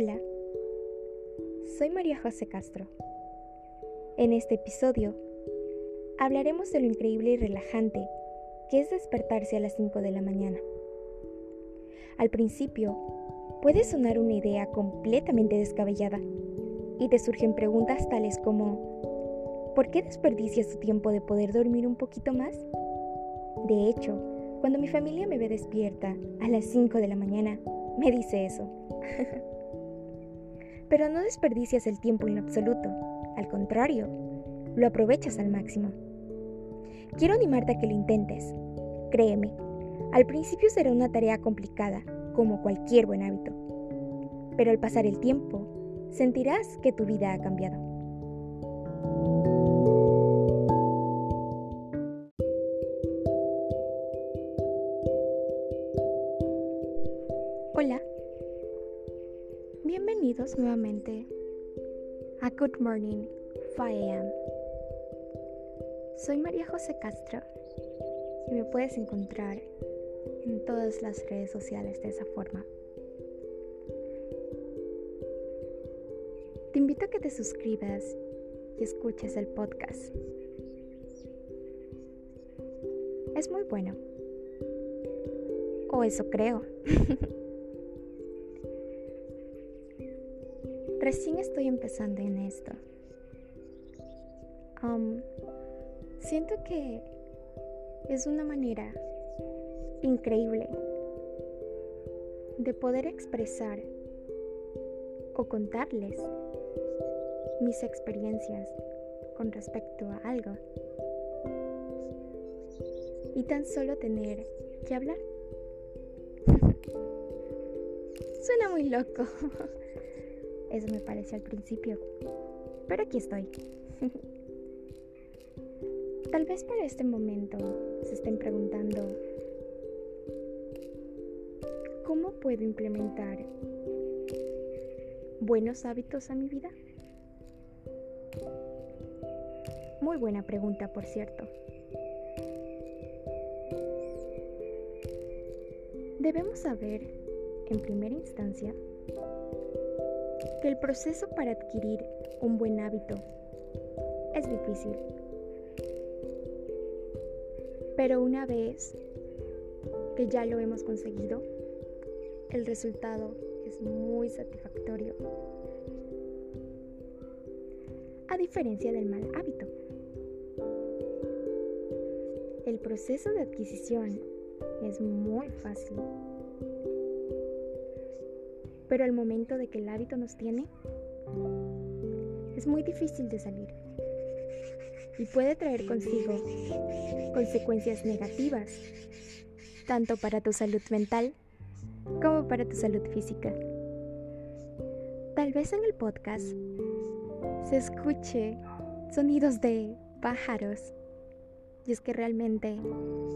Hola, soy María José Castro. En este episodio hablaremos de lo increíble y relajante que es despertarse a las 5 de la mañana. Al principio, puede sonar una idea completamente descabellada y te surgen preguntas tales como ¿por qué desperdicias tu tiempo de poder dormir un poquito más? De hecho, cuando mi familia me ve despierta a las 5 de la mañana, me dice eso. Pero no desperdicias el tiempo en absoluto, al contrario, lo aprovechas al máximo. Quiero animarte a que lo intentes. Créeme, al principio será una tarea complicada, como cualquier buen hábito. Pero al pasar el tiempo, sentirás que tu vida ha cambiado. Good Morning 5 AM. Soy María José Castro y me puedes encontrar en todas las redes sociales de esa forma. Te invito a que te suscribas y escuches el podcast. Es muy bueno. O eso creo. Recién estoy empezando en esto. Siento que es una manera increíble de poder expresar o contarles mis experiencias con respecto a algo y tan solo tener que hablar. Suena muy loco. Eso me pareció al principio. Pero aquí estoy. Tal vez para este momento se estén preguntando, ¿cómo puedo implementar buenos hábitos a mi vida? Muy buena pregunta, por cierto. Debemos saber, en primera instancia, que el proceso para adquirir un buen hábito es difícil. Pero una vez que ya lo hemos conseguido, el resultado es muy satisfactorio. A diferencia del mal hábito. El proceso de adquisición es muy fácil pero al momento de que el hábito nos tiene, es muy difícil de salir y puede traer consigo consecuencias negativas, tanto para tu salud mental como para tu salud física. Tal vez en el podcast se escuche sonidos de pájaros. Y es que realmente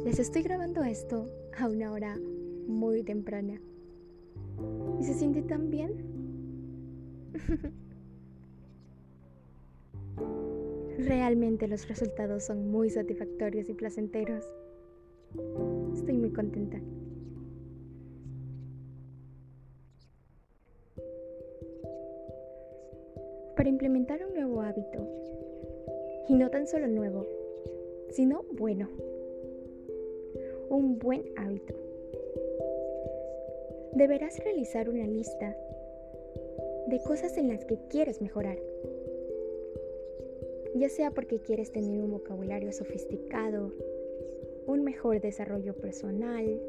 les estoy grabando esto a una hora muy temprana. ¿Y se siente tan bien? Realmente los resultados son muy satisfactorios y placenteros. Estoy muy contenta. Para implementar un nuevo hábito, y no tan solo nuevo, sino bueno, un buen hábito deberás realizar una lista de cosas en las que quieres mejorar. Ya sea porque quieres tener un vocabulario sofisticado, un mejor desarrollo personal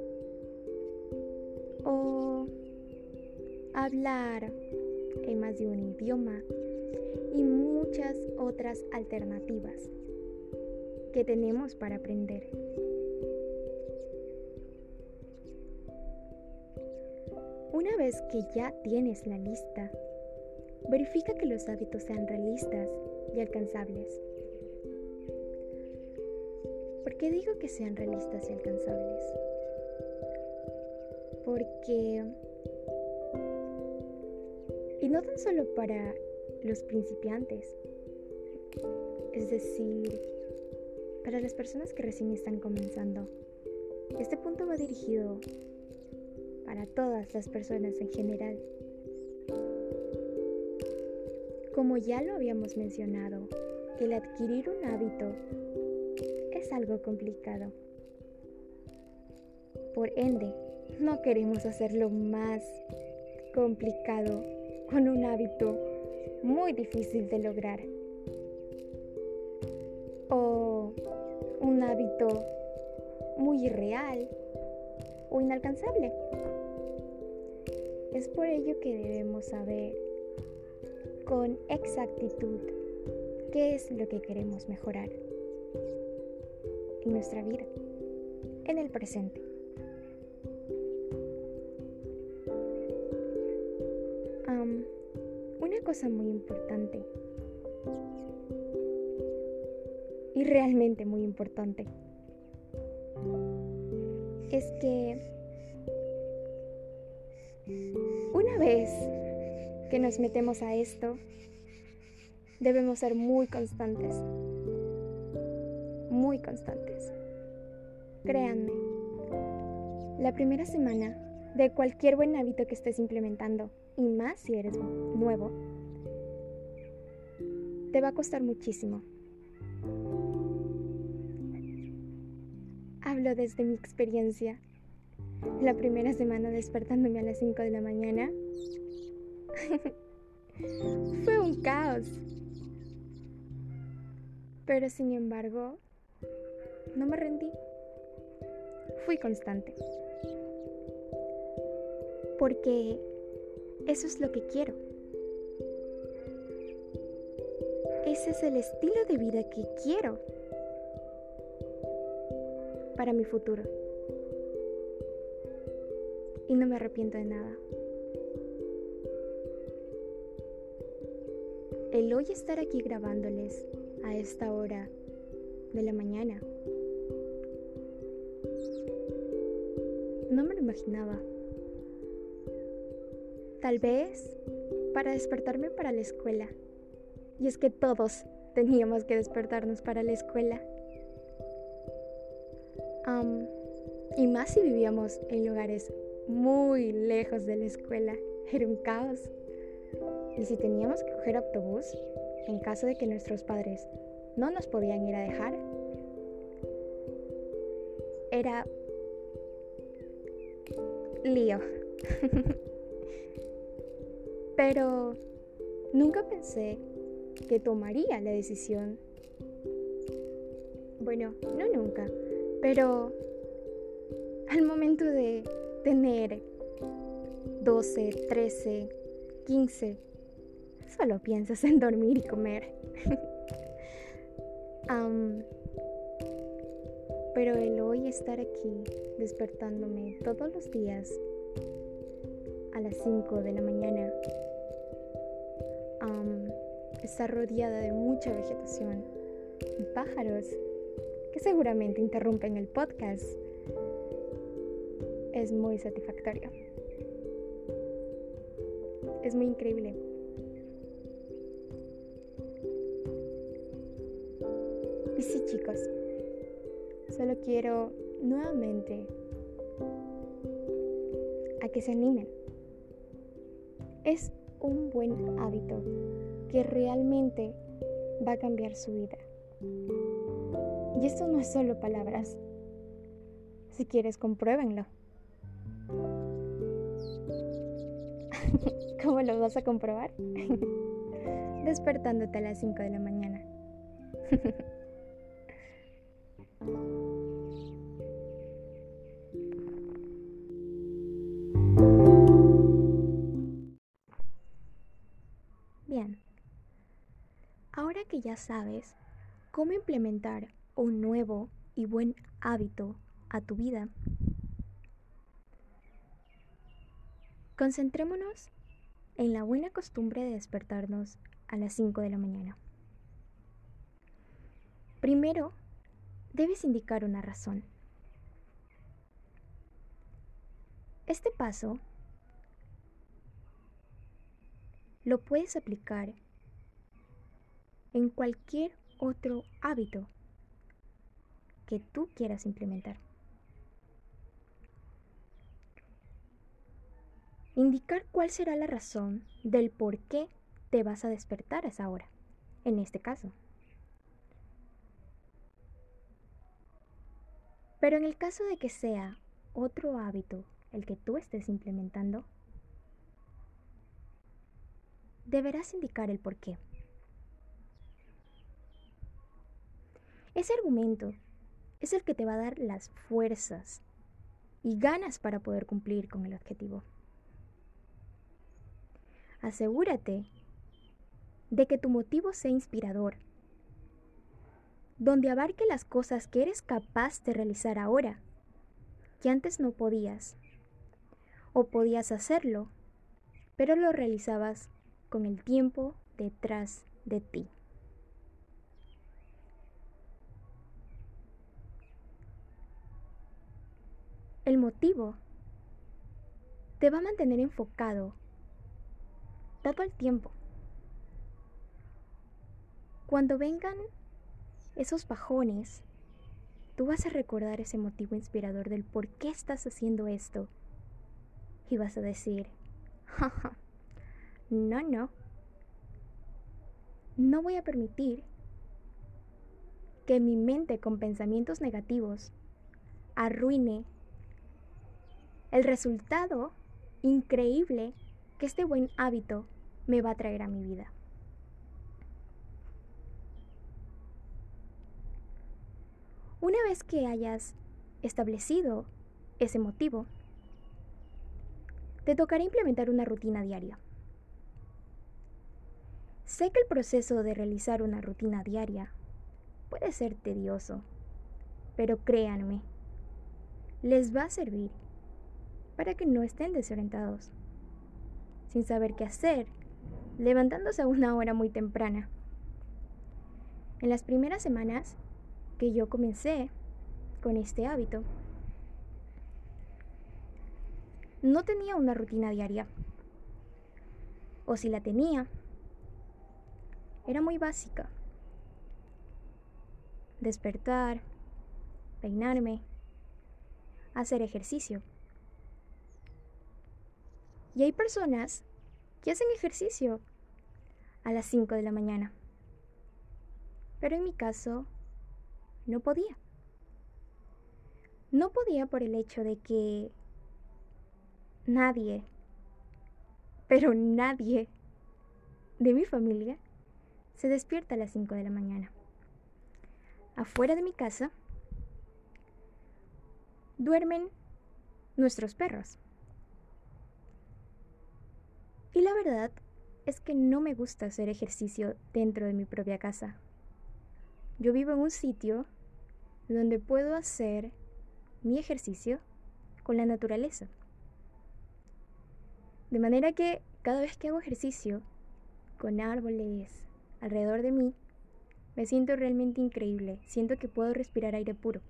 o hablar en más de un idioma y muchas otras alternativas que tenemos para aprender. Una vez que ya tienes la lista, verifica que los hábitos sean realistas y alcanzables. ¿Por qué digo que sean realistas y alcanzables? Porque... Y no tan solo para los principiantes, es decir, para las personas que recién están comenzando. Este punto va dirigido para todas las personas en general. Como ya lo habíamos mencionado, el adquirir un hábito es algo complicado. Por ende, no queremos hacerlo más complicado con un hábito muy difícil de lograr. O un hábito muy irreal o inalcanzable. Es por ello que debemos saber con exactitud qué es lo que queremos mejorar en nuestra vida, en el presente. una cosa muy importante y realmente muy importante es que vez que nos metemos a esto, debemos ser muy constantes. Muy constantes. Créanme, la primera semana de cualquier buen hábito que estés implementando, y más si eres nuevo, te va a costar muchísimo. Hablo desde mi experiencia. La primera semana despertándome a las 5 de la mañana fue un caos. Pero sin embargo, no me rendí. Fui constante. Porque eso es lo que quiero. Ese es el estilo de vida que quiero para mi futuro. Y no me arrepiento de nada. El hoy estar aquí grabándoles a esta hora de la mañana, no me lo imaginaba. Tal vez para despertarme para la escuela. Y es que todos teníamos que despertarnos para la escuela. y más si vivíamos en lugares muy lejos de la escuela. Era un caos. Y si teníamos que coger autobús, en caso de que nuestros padres no nos podían ir a dejar, era lío. Pero nunca pensé que tomaría la decisión. Bueno, no nunca, pero al momento de tener 12, 13, 15, solo piensas en dormir y comer. pero el hoy estar aquí despertándome todos los días a las 5 de la mañana, está rodeada de mucha vegetación y pájaros que seguramente interrumpen el podcast es muy satisfactorio. Es muy increíble. Y sí chicos, solo quiero nuevamente a que se animen. Es un buen hábito que realmente va a cambiar su vida. Y esto no es solo palabras. Si quieres, compruébenlo. ¿Cómo lo vas a comprobar? Despertándote a las 5 de la mañana. Bien, ahora que ya sabes cómo implementar un nuevo y buen hábito a tu vida, Concentrémonos en la buena costumbre de despertarnos a las 5 de la mañana. Primero, debes indicar una razón. Este paso lo puedes aplicar en cualquier otro hábito que tú quieras implementar. Indicar cuál será la razón del por qué te vas a despertar a esa hora, en este caso. Pero en el caso de que sea otro hábito el que tú estés implementando, deberás indicar el por qué. Ese argumento es el que te va a dar las fuerzas y ganas para poder cumplir con el objetivo. Asegúrate de que tu motivo sea inspirador, donde abarque las cosas que eres capaz de realizar ahora, que antes no podías, o podías hacerlo, pero lo realizabas con el tiempo detrás de ti. El motivo te va a mantener enfocado todo el tiempo. Cuando vengan esos bajones, tú vas a recordar ese motivo inspirador del por qué estás haciendo esto. Y vas a decir, jaja, no, no. No voy a permitir que mi mente con pensamientos negativos arruine el resultado increíble que este buen hábito me va a traer a mi vida. Una vez que hayas establecido ese motivo, te tocará implementar una rutina diaria. Sé que el proceso de realizar una rutina diaria puede ser tedioso, pero créanme, les va a servir para que no estén desorientados, sin saber qué hacer, levantándose a una hora muy temprana. En las primeras semanas que yo comencé con este hábito, no tenía una rutina diaria. O si la tenía, era muy básica. Despertar, peinarme, hacer ejercicio. Y hay personas que hacen ejercicio a las 5 de la mañana. Pero en mi caso, no podía. No podía por el hecho de que nadie, pero nadie de mi familia se despierta a las 5 de la mañana. Afuera de mi casa duermen nuestros perros. Y la verdad es que no me gusta hacer ejercicio dentro de mi propia casa. Yo vivo en un sitio donde puedo hacer mi ejercicio con la naturaleza. De manera que cada vez que hago ejercicio con árboles, alrededor de mí, me siento realmente increíble. Siento que puedo respirar aire puro.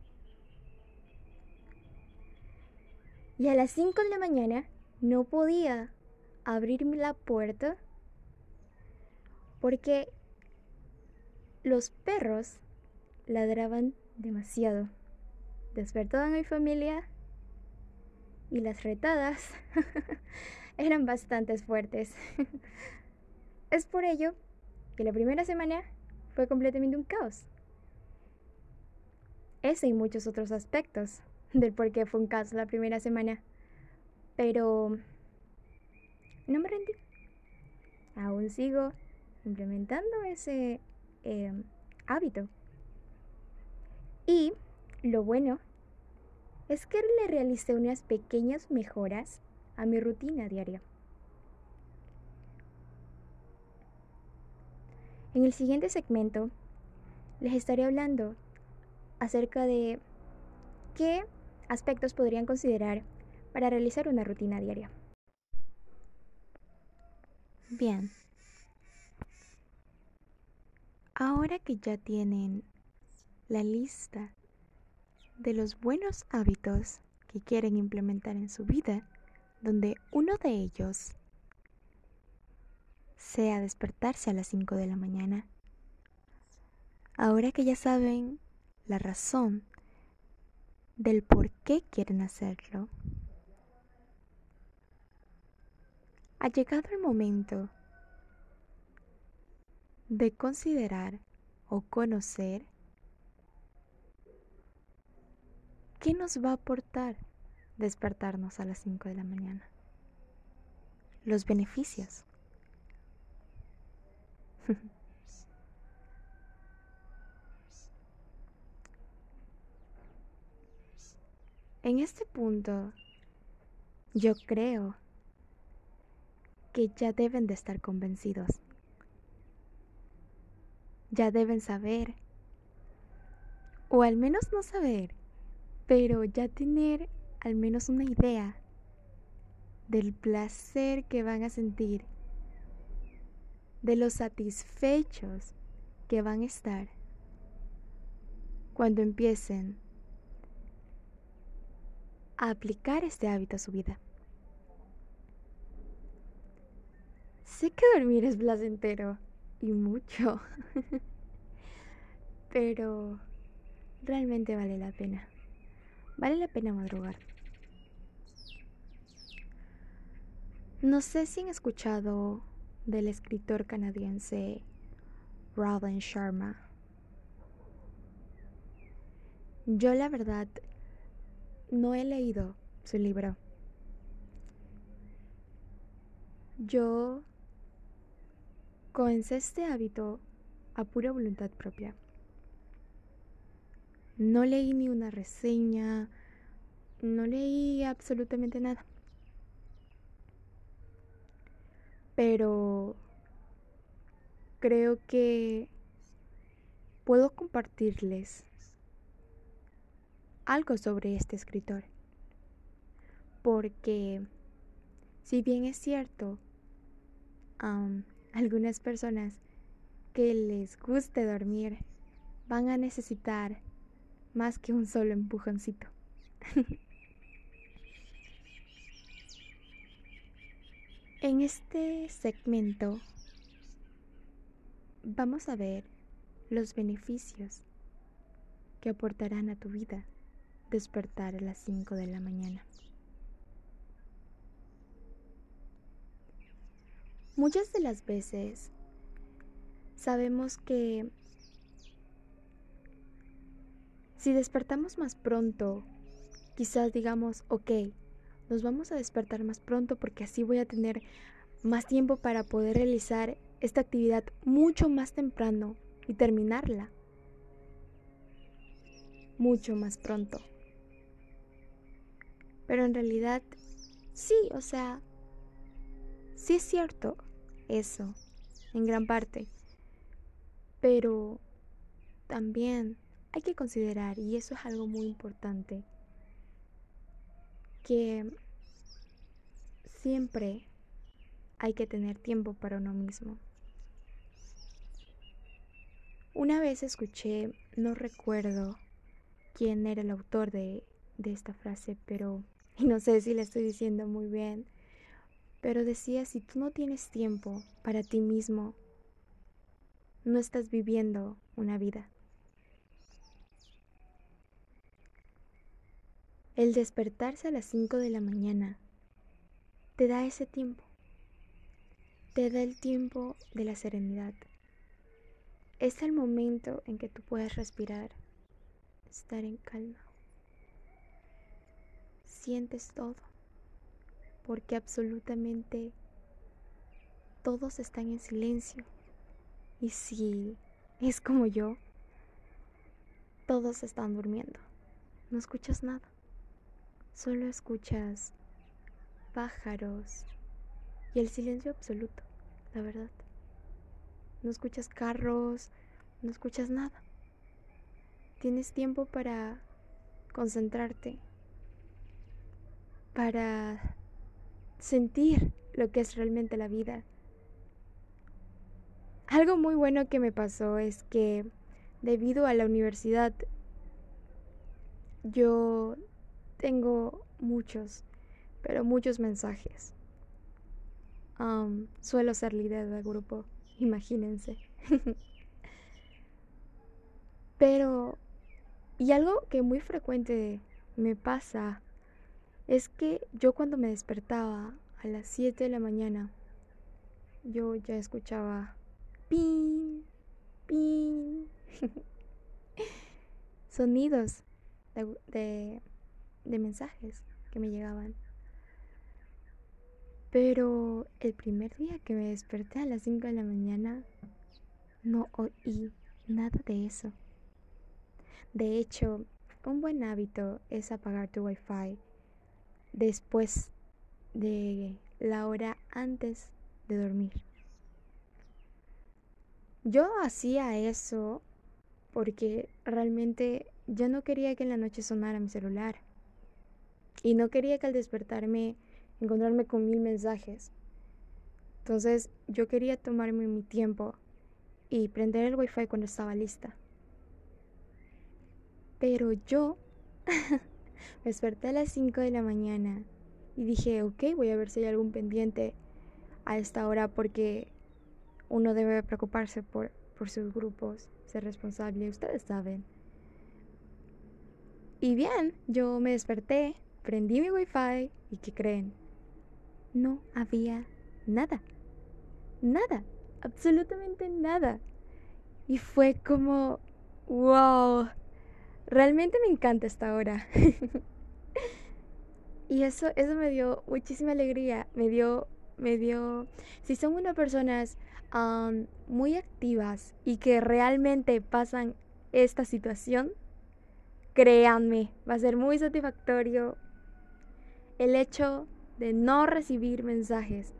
Y a las 5 de la mañana no podía abrirme la puerta porque los perros ladraban demasiado. Despertaban a mi familia y las retadas eran bastante fuertes. es por ello que la primera semana fue completamente un caos. Ese y muchos otros aspectos del por qué fue un caos la primera semana. Pero no me rendí. Aún sigo implementando ese em, hábito. Y lo bueno es que le realicé unas pequeñas mejoras a mi rutina diaria. En el siguiente segmento les estaré hablando acerca de qué aspectos podrían considerar para realizar una rutina diaria. Bien. Ahora que ya tienen la lista de los buenos hábitos que quieren implementar en su vida, donde uno de ellos sea despertarse a las 5 de la mañana. Ahora que ya saben la razón del por qué quieren hacerlo, ha llegado el momento de considerar o conocer qué nos va a aportar despertarnos a las 5 de la mañana. Los beneficios. en este punto, yo creo que ya deben de estar convencidos. Ya deben saber, o al menos no saber, pero ya tener al menos una idea del placer que van a sentir, de los satisfechos que van a estar cuando empiecen a aplicar este hábito a su vida. Sé que dormir es placentero y mucho, pero realmente vale la pena. Vale la pena madrugar. No sé si han escuchado del escritor canadiense Robin Sharma. Yo la verdad no he leído su libro. Yo comencé este hábito a pura voluntad propia. No leí ni una reseña, no leí absolutamente nada. Pero creo que puedo compartirles algo sobre este escritor. Porque si bien es cierto, algunas personas que les guste dormir van a necesitar más que un solo empujoncito. en este segmento vamos a ver los beneficios que aportarán a tu vida despertar a las 5 de la mañana. Muchas de las veces sabemos que si despertamos más pronto, quizás digamos, ok, nos vamos a despertar más pronto porque así voy a tener más tiempo para poder realizar esta actividad mucho más temprano y terminarla mucho más pronto. Pero en realidad, sí, o sea, sí es cierto eso, en gran parte. Pero también hay que considerar, y eso es algo muy importante, que siempre hay que tener tiempo para uno mismo. Una vez escuché, no recuerdo quién era el autor de, de esta frase, pero, y no sé si la estoy diciendo muy bien, pero decía, si tú no tienes tiempo para ti mismo, no estás viviendo una vida. El despertarse a las 5 de la mañana te da ese tiempo. Te da el tiempo de la serenidad. Es el momento en que tú puedes respirar, estar en calma. Sientes todo, porque absolutamente todos están en silencio. Y si es como yo, todos están durmiendo. No escuchas nada. Solo escuchas pájaros y el silencio absoluto, la verdad. No escuchas carros, no escuchas nada. Tienes tiempo para concentrarte, para sentir lo que es realmente la vida. Algo muy bueno que me pasó es que debido a la universidad yo tengo muchos, pero muchos mensajes. suelo ser líder del grupo, imagínense. pero, y algo que muy frecuente me pasa es que yo cuando me despertaba a las 7 de la mañana, yo ya escuchaba pin, pin. Sonidos de, de mensajes que me llegaban. Pero el primer día que me desperté a las 5 de la mañana, no oí nada de eso. De hecho, un buen hábito es apagar tu wifi después de la hora antes de dormir. Yo hacía eso porque realmente yo no quería que en la noche sonara mi celular. Y no quería que al despertarme encontrarme con mil mensajes. Entonces yo quería tomarme mi tiempo y prender el wifi cuando estaba lista. Pero yo me desperté a las 5 de la mañana y dije, ok, voy a ver si hay algún pendiente a esta hora porque uno debe preocuparse por, por sus grupos, ser responsable, ustedes saben. Y bien, yo me desperté, prendí mi wifi y ¿qué creen? No había nada. Nada. Absolutamente nada. Y fue como, wow, realmente me encanta esta hora. y eso, eso me dio muchísima alegría, me dio, me dio, si son unas personas muy activas y que realmente pasan esta situación, créanme, va a ser muy satisfactorio el hecho de no recibir mensajes.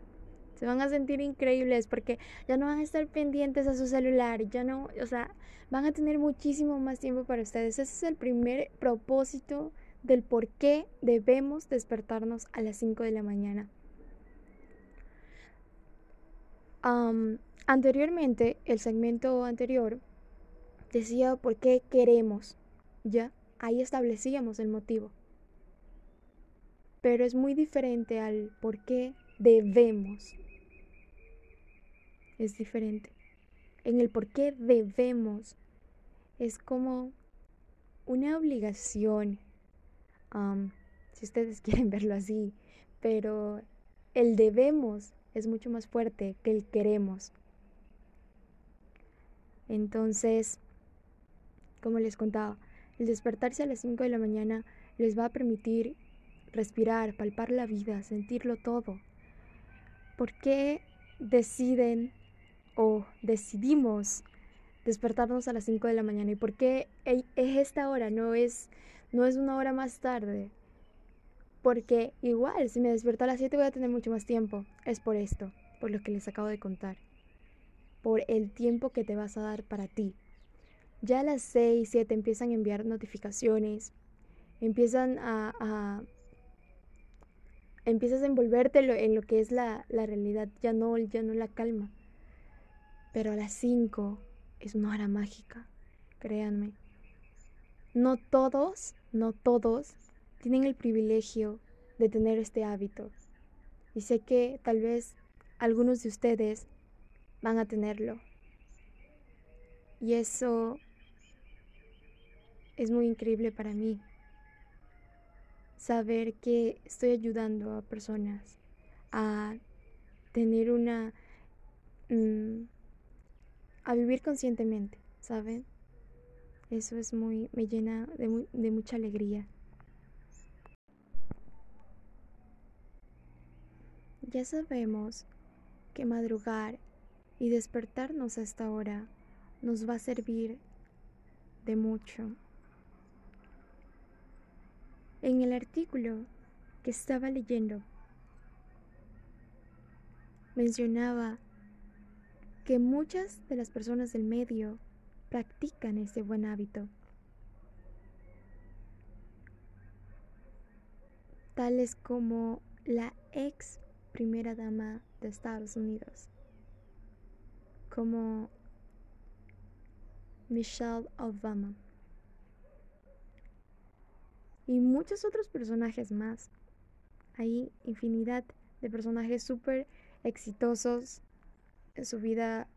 Se van a sentir increíbles porque ya no van a estar pendientes a su celular, ya no, o sea, van a tener muchísimo más tiempo para ustedes. Ese es el primer propósito del por qué debemos despertarnos a las 5 de la mañana. anteriormente, el segmento anterior decía por qué queremos, ¿ya? Ahí establecíamos el motivo. Pero es muy diferente al por qué debemos. Es diferente. En el por qué debemos es como una obligación, si ustedes quieren verlo así, pero el debemos es mucho más fuerte que el queremos. Entonces, como les contaba, el despertarse a las 5 de la mañana les va a permitir respirar, palpar la vida, sentirlo todo. ¿Por qué deciden o decidimos despertarnos a las 5 de la mañana y por qué es esta hora, no es, no es una hora más tarde. Porque igual, si me despierto a las 7 voy a tener mucho más tiempo. Es por esto, por lo que les acabo de contar. Por el tiempo que te vas a dar para ti. Ya a las 6, 7 empiezan a enviar notificaciones, empiezan a, a empiezas a envolverte en lo que es la, la realidad, ya no, ya no la calma. Pero a las 5 es una hora mágica, créanme. No todos, no todos tienen el privilegio de tener este hábito. Y sé que tal vez algunos de ustedes van a tenerlo. Y eso es muy increíble para mí. Saber que estoy ayudando a personas a tener una... Mm, a vivir conscientemente, ¿saben? Eso es muy, me llena de, de mucha alegría. Ya sabemos que madrugar y despertarnos a esta hora nos va a servir de mucho. En el artículo que estaba leyendo mencionaba que muchas de las personas del medio practican ese buen hábito. Tales como la ex primera dama de Estados Unidos, como Michelle Obama y muchos otros personajes más. Hay infinidad de personajes súper exitosos en su vida,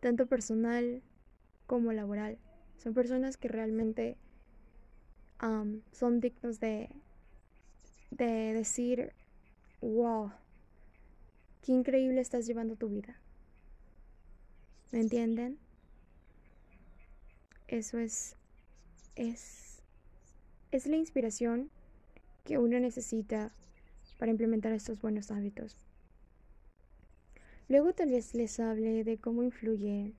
tanto personal como laboral. Son personas que realmente son dignos de, de decir, wow, qué increíble estás llevando tu vida. ¿Me entienden? Eso es, es, es la inspiración que uno necesita para implementar estos buenos hábitos. Luego tal vez les hable de cómo influye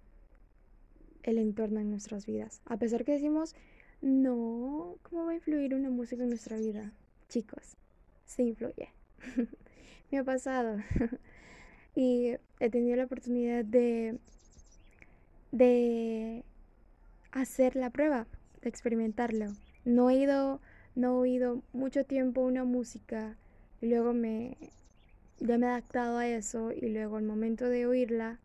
el entorno en nuestras vidas. A pesar que decimos, no, ¿cómo va a influir una música en nuestra vida? Chicos, sí influye. Me ha pasado. y he tenido la oportunidad de, de hacer la prueba, de experimentarlo. No he ido, no he oído mucho tiempo una música y luego me, ya me he adaptado a eso y luego al momento de oírla,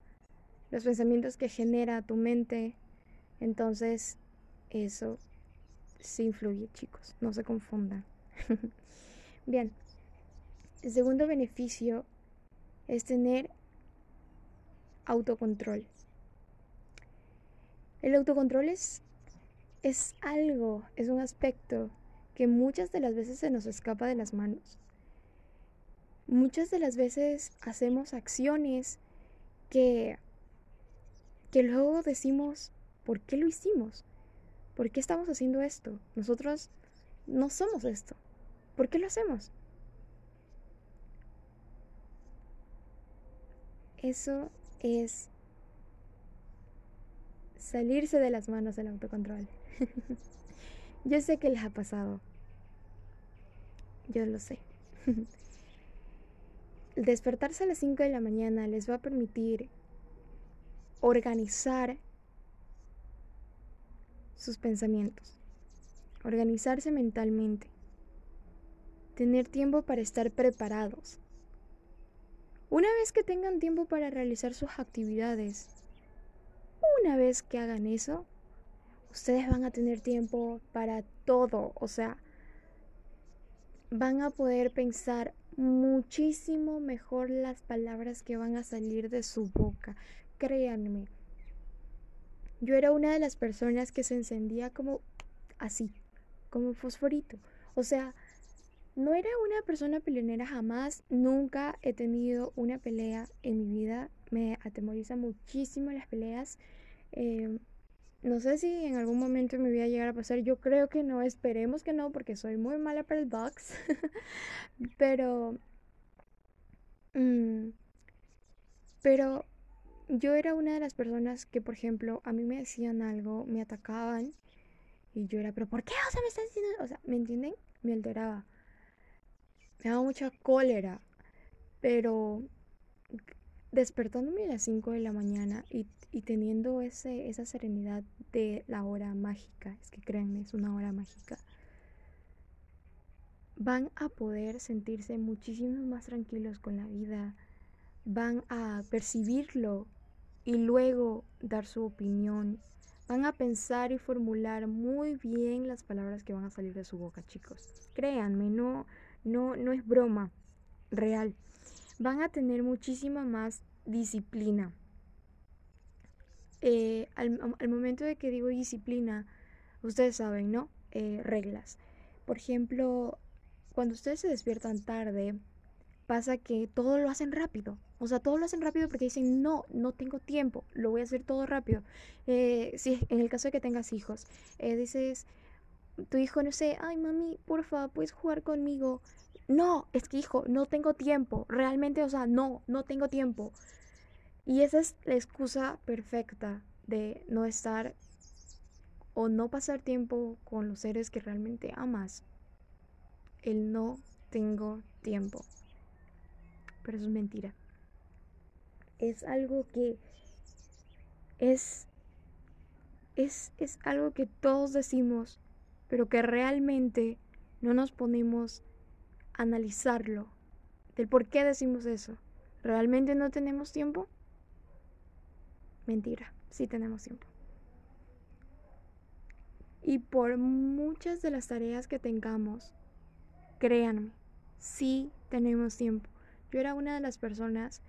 los pensamientos que genera tu mente, entonces eso sí influye, chicos, no se confundan. Bien, el segundo beneficio es tener autocontrol. El autocontrol es, es algo, es un aspecto que muchas de las veces se nos escapa de las manos. Muchas de las veces hacemos acciones que, que luego decimos, ¿por qué lo hicimos? ¿Por qué estamos haciendo esto? Nosotros no somos esto. ¿Por qué lo hacemos? Eso es salirse de las manos del autocontrol. Yo sé que les ha pasado. Yo lo sé. despertarse a las 5 de la mañana les va a permitir organizar sus pensamientos, organizarse mentalmente, tener tiempo para estar preparados. Una vez que tengan tiempo para realizar sus actividades, una vez que hagan eso, ustedes van a tener tiempo para todo, o sea, van a poder pensar muchísimo mejor las palabras que van a salir de su boca. Créanme, yo era una de las personas que se encendía como así, como fosforito. O sea, no era una persona peleonera jamás, nunca he tenido una pelea en mi vida. Me atemoriza muchísimo las peleas. Em, no sé si en algún momento me voy a llegar a pasar. Yo creo que no, esperemos que no, porque soy muy mala para el box. pero. Mm, pero yo era una de las personas que, por ejemplo, a mí me decían algo, me atacaban y yo era, pero ¿por qué? O sea, me están diciendo, o sea, ¿me entienden? Me alteraba. Me daba mucha cólera, pero despertándome a las 5 de la mañana y, y, teniendo ese, esa serenidad de la hora mágica, es que créanme, es una hora mágica, van a poder sentirse muchísimo más tranquilos con la vida, van a percibirlo y luego dar su opinión. Van a pensar y formular muy bien las palabras que van a salir de su boca, chicos. Créanme, no, no, no es broma, real. Van a tener muchísima más disciplina. Eh, al, momento de que digo disciplina, ustedes saben, ¿no? Eh, reglas. Por ejemplo, cuando ustedes se despiertan tarde, pasa que todo lo hacen rápido. O sea, todo lo hacen rápido porque dicen, no, no tengo tiempo, lo voy a hacer todo rápido. Eh, si en el caso de que tengas hijos, eh, dices, tu hijo, no sé, ay mami, porfa, puedes jugar conmigo. No, es que hijo, no tengo tiempo. Realmente, o sea, no, no tengo tiempo. Y esa es la excusa perfecta de no estar o no pasar tiempo con los seres que realmente amas. El no tengo tiempo. Pero eso es mentira es algo que es, es, es algo que todos decimos, pero que realmente no nos ponemos analizarlo, del por qué decimos eso. ¿Realmente no tenemos tiempo? Mentira, sí tenemos tiempo. Y por muchas de las tareas que tengamos, créanme, sí tenemos tiempo. Yo era una de las personas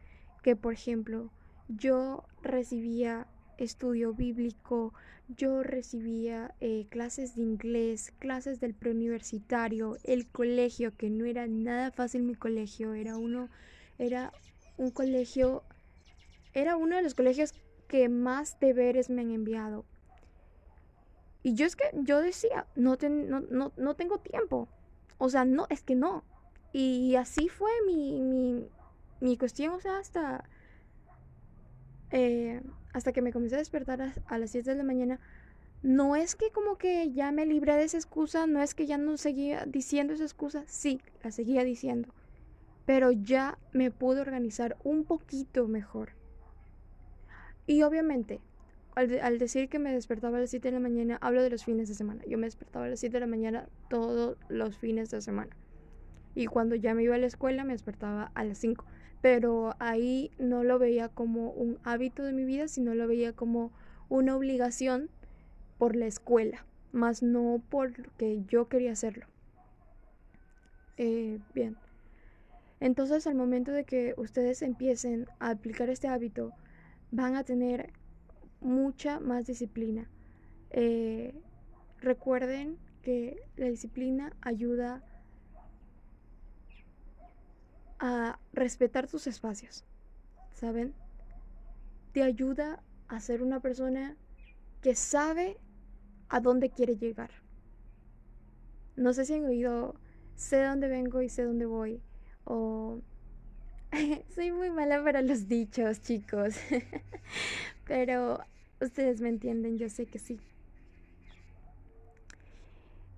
que, por ejemplo, yo recibía estudio bíblico, yo recibía eh, clases de inglés, clases del preuniversitario, el colegio, que no era nada fácil mi colegio, era uno, era un colegio, era uno de los colegios que más deberes me han enviado. Y yo es que yo decía, no, no, no, tengo tiempo. O sea, no, es que no. Y así fue mi, mi, mi cuestión, o sea, hasta, eh, hasta que me comencé a despertar a, las 7 de la mañana. No es que como que ya me libré de esa excusa, no es que ya no seguía diciendo esa excusa, sí, la seguía diciendo pero ya me pude organizar un poquito mejor. Y obviamente, al, decir que me despertaba a las 7 de la mañana, hablo de los fines de semana. Yo me despertaba a las 7 de la mañana todos los fines de semana. Y cuando ya me iba a la escuela, me despertaba a las 5. Pero ahí no lo veía como un hábito de mi vida, sino lo veía como una obligación por la escuela, más no porque yo quería hacerlo. Eh, bien. Entonces al momento de que ustedes empiecen a aplicar este hábito, van a tener mucha más disciplina. Eh, recuerden que la disciplina ayuda a respetar tus espacios, ¿saben? Te ayuda a ser una persona que sabe a dónde quiere llegar. No sé si han oído, sé dónde vengo y sé dónde voy. O soy muy mala para los dichos, chicos. Pero ustedes me entienden, yo sé que sí.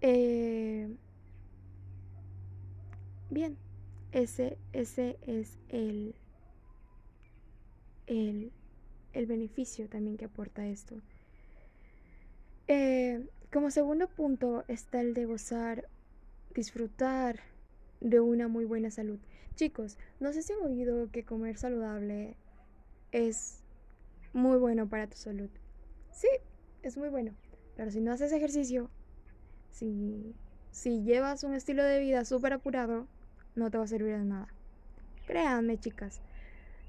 Eh, bien, ese, ese es el, el, el, beneficio también que aporta esto. Eh, como segundo punto está el de gozar, disfrutar, de una muy buena salud. Chicos, no sé si han oído que comer saludable es muy bueno para tu salud. Sí, es muy bueno. Pero si no haces ejercicio, si, si llevas un estilo de vida súper apurado, no te va a servir de nada. Créanme, chicas.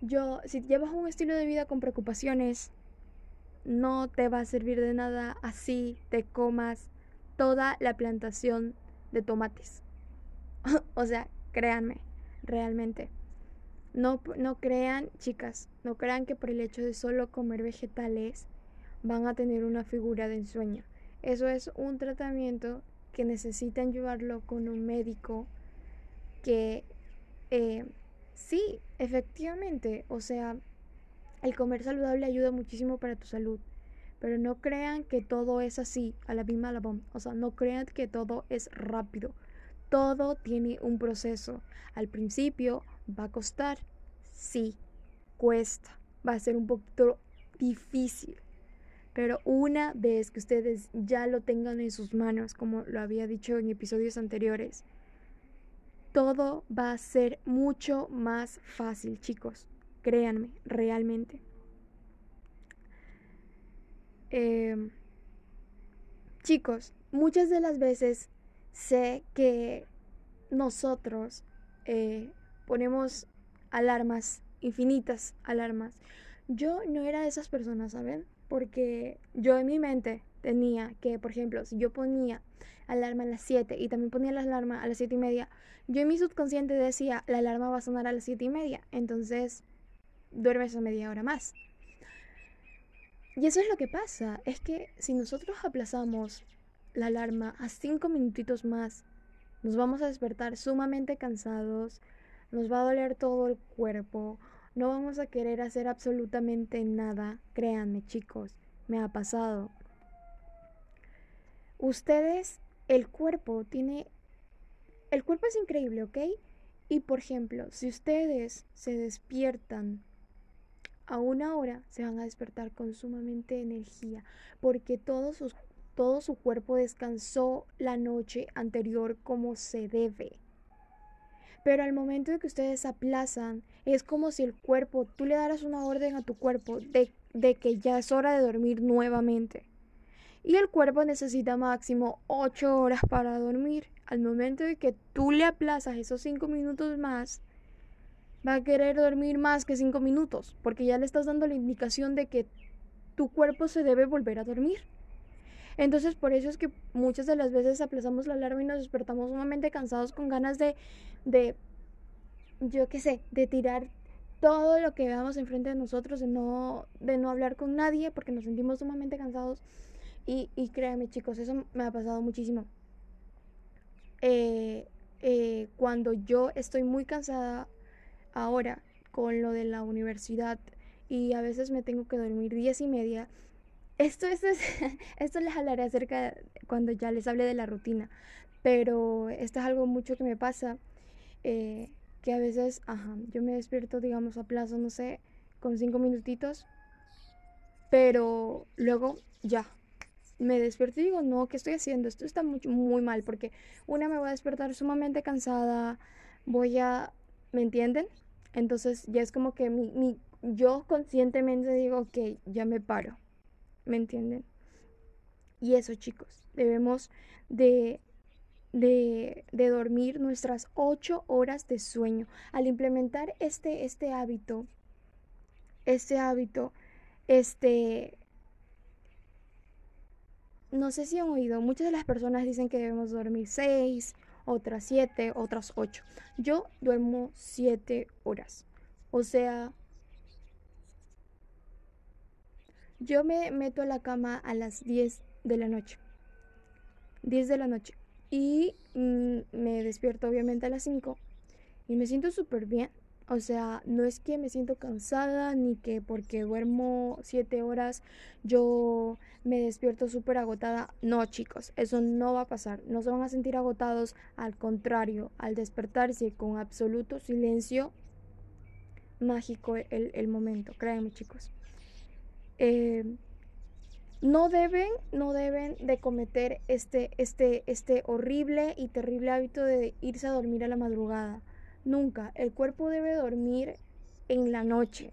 Yo, si llevas un estilo de vida con preocupaciones, no te va a servir de nada así te comas toda la plantación de tomates. o sea, créanme, realmente. No, no crean, chicas, no crean que por el hecho de solo comer vegetales van a tener una figura de ensueño. Eso es un tratamiento que necesitan llevarlo con un médico que eh, sí, efectivamente, o sea, el comer saludable ayuda muchísimo para tu salud. Pero no crean que todo es así, a la misma la bomba. O sea, no crean que todo es rápido. Todo tiene un proceso. Al principio va a costar, sí, cuesta, va a ser un poquito difícil. Pero una vez que ustedes ya lo tengan en sus manos, como lo había dicho en episodios anteriores, todo va a ser mucho más fácil, chicos. Créanme, realmente. Em, chicos, muchas de las veces sé que nosotros eh, ponemos alarmas, infinitas alarmas. Yo no era de esas personas, ¿saben? Porque yo en mi mente tenía que, por ejemplo, si yo ponía alarma a las 7 y también ponía la alarma a las 7 y media, yo en mi subconsciente decía, la alarma va a sonar a las 7 y media, entonces duermes a media hora más. Y eso es lo que pasa, es que si nosotros aplazamos la alarma a cinco minutitos más, nos vamos a despertar sumamente cansados, nos va a doler todo el cuerpo, no vamos a querer hacer absolutamente nada. Créanme chicos, me ha pasado. Ustedes, el cuerpo tiene... El cuerpo es increíble, ¿ok? Y por ejemplo, si ustedes se despiertan a una hora, se van a despertar con sumamente energía, porque todos sus todo su cuerpo descansó la noche anterior como se debe. Pero al momento de que ustedes aplazan, es como si el cuerpo, tú le daras una orden a tu cuerpo de, de que ya es hora de dormir nuevamente. Y el cuerpo necesita máximo 8 horas para dormir. Al momento de que tú le aplazas esos 5 minutos más, va a querer dormir más que 5 minutos, porque ya le estás dando la indicación de que tu cuerpo se debe volver a dormir. Entonces por eso es que muchas de las veces aplazamos la alarma y nos despertamos sumamente cansados con ganas de, de yo qué sé, de tirar todo lo que veamos enfrente de nosotros, de no, de no hablar con nadie porque nos sentimos sumamente cansados. Y, y créanme chicos, eso me ha pasado muchísimo. Eh, eh, cuando yo estoy muy cansada ahora con lo de la universidad y a veces me tengo que dormir diez y media, esto, esto, es, esto les hablaré acerca cuando ya les hable de la rutina, pero esto es algo mucho que me pasa, eh, que a veces, ajá, yo me despierto, digamos, a plazo, no sé, con cinco minutitos, pero luego ya, me despierto y digo, no, ¿qué estoy haciendo? Esto está muy, muy mal porque una me voy a despertar sumamente cansada, voy a, ¿me entienden? Entonces ya es como que mi, mi, yo conscientemente digo, ok, ya me paro, ¿me entienden? Y eso chicos, debemos de, de, de dormir nuestras ocho horas de sueño. Al implementar este, este hábito, este hábito, este, no sé si han oído, muchas de las personas dicen que debemos dormir 6, otras 7, otras 8. Yo duermo 7 horas. O sea, yo me meto a la cama a las 10 de la noche. 10 de la noche. Y mm, me despierto obviamente a las 5. Y me siento súper bien. O sea, no es que me siento cansada ni que porque duermo siete horas yo me despierto súper agotada. No, chicos, eso no va a pasar. No se van a sentir agotados. Al contrario, al despertarse con absoluto silencio, mágico el, el momento. Créanme, chicos. Eh, no deben, no deben de cometer este, este, este horrible y terrible hábito de irse a dormir a la madrugada. Nunca. El cuerpo debe dormir en la noche.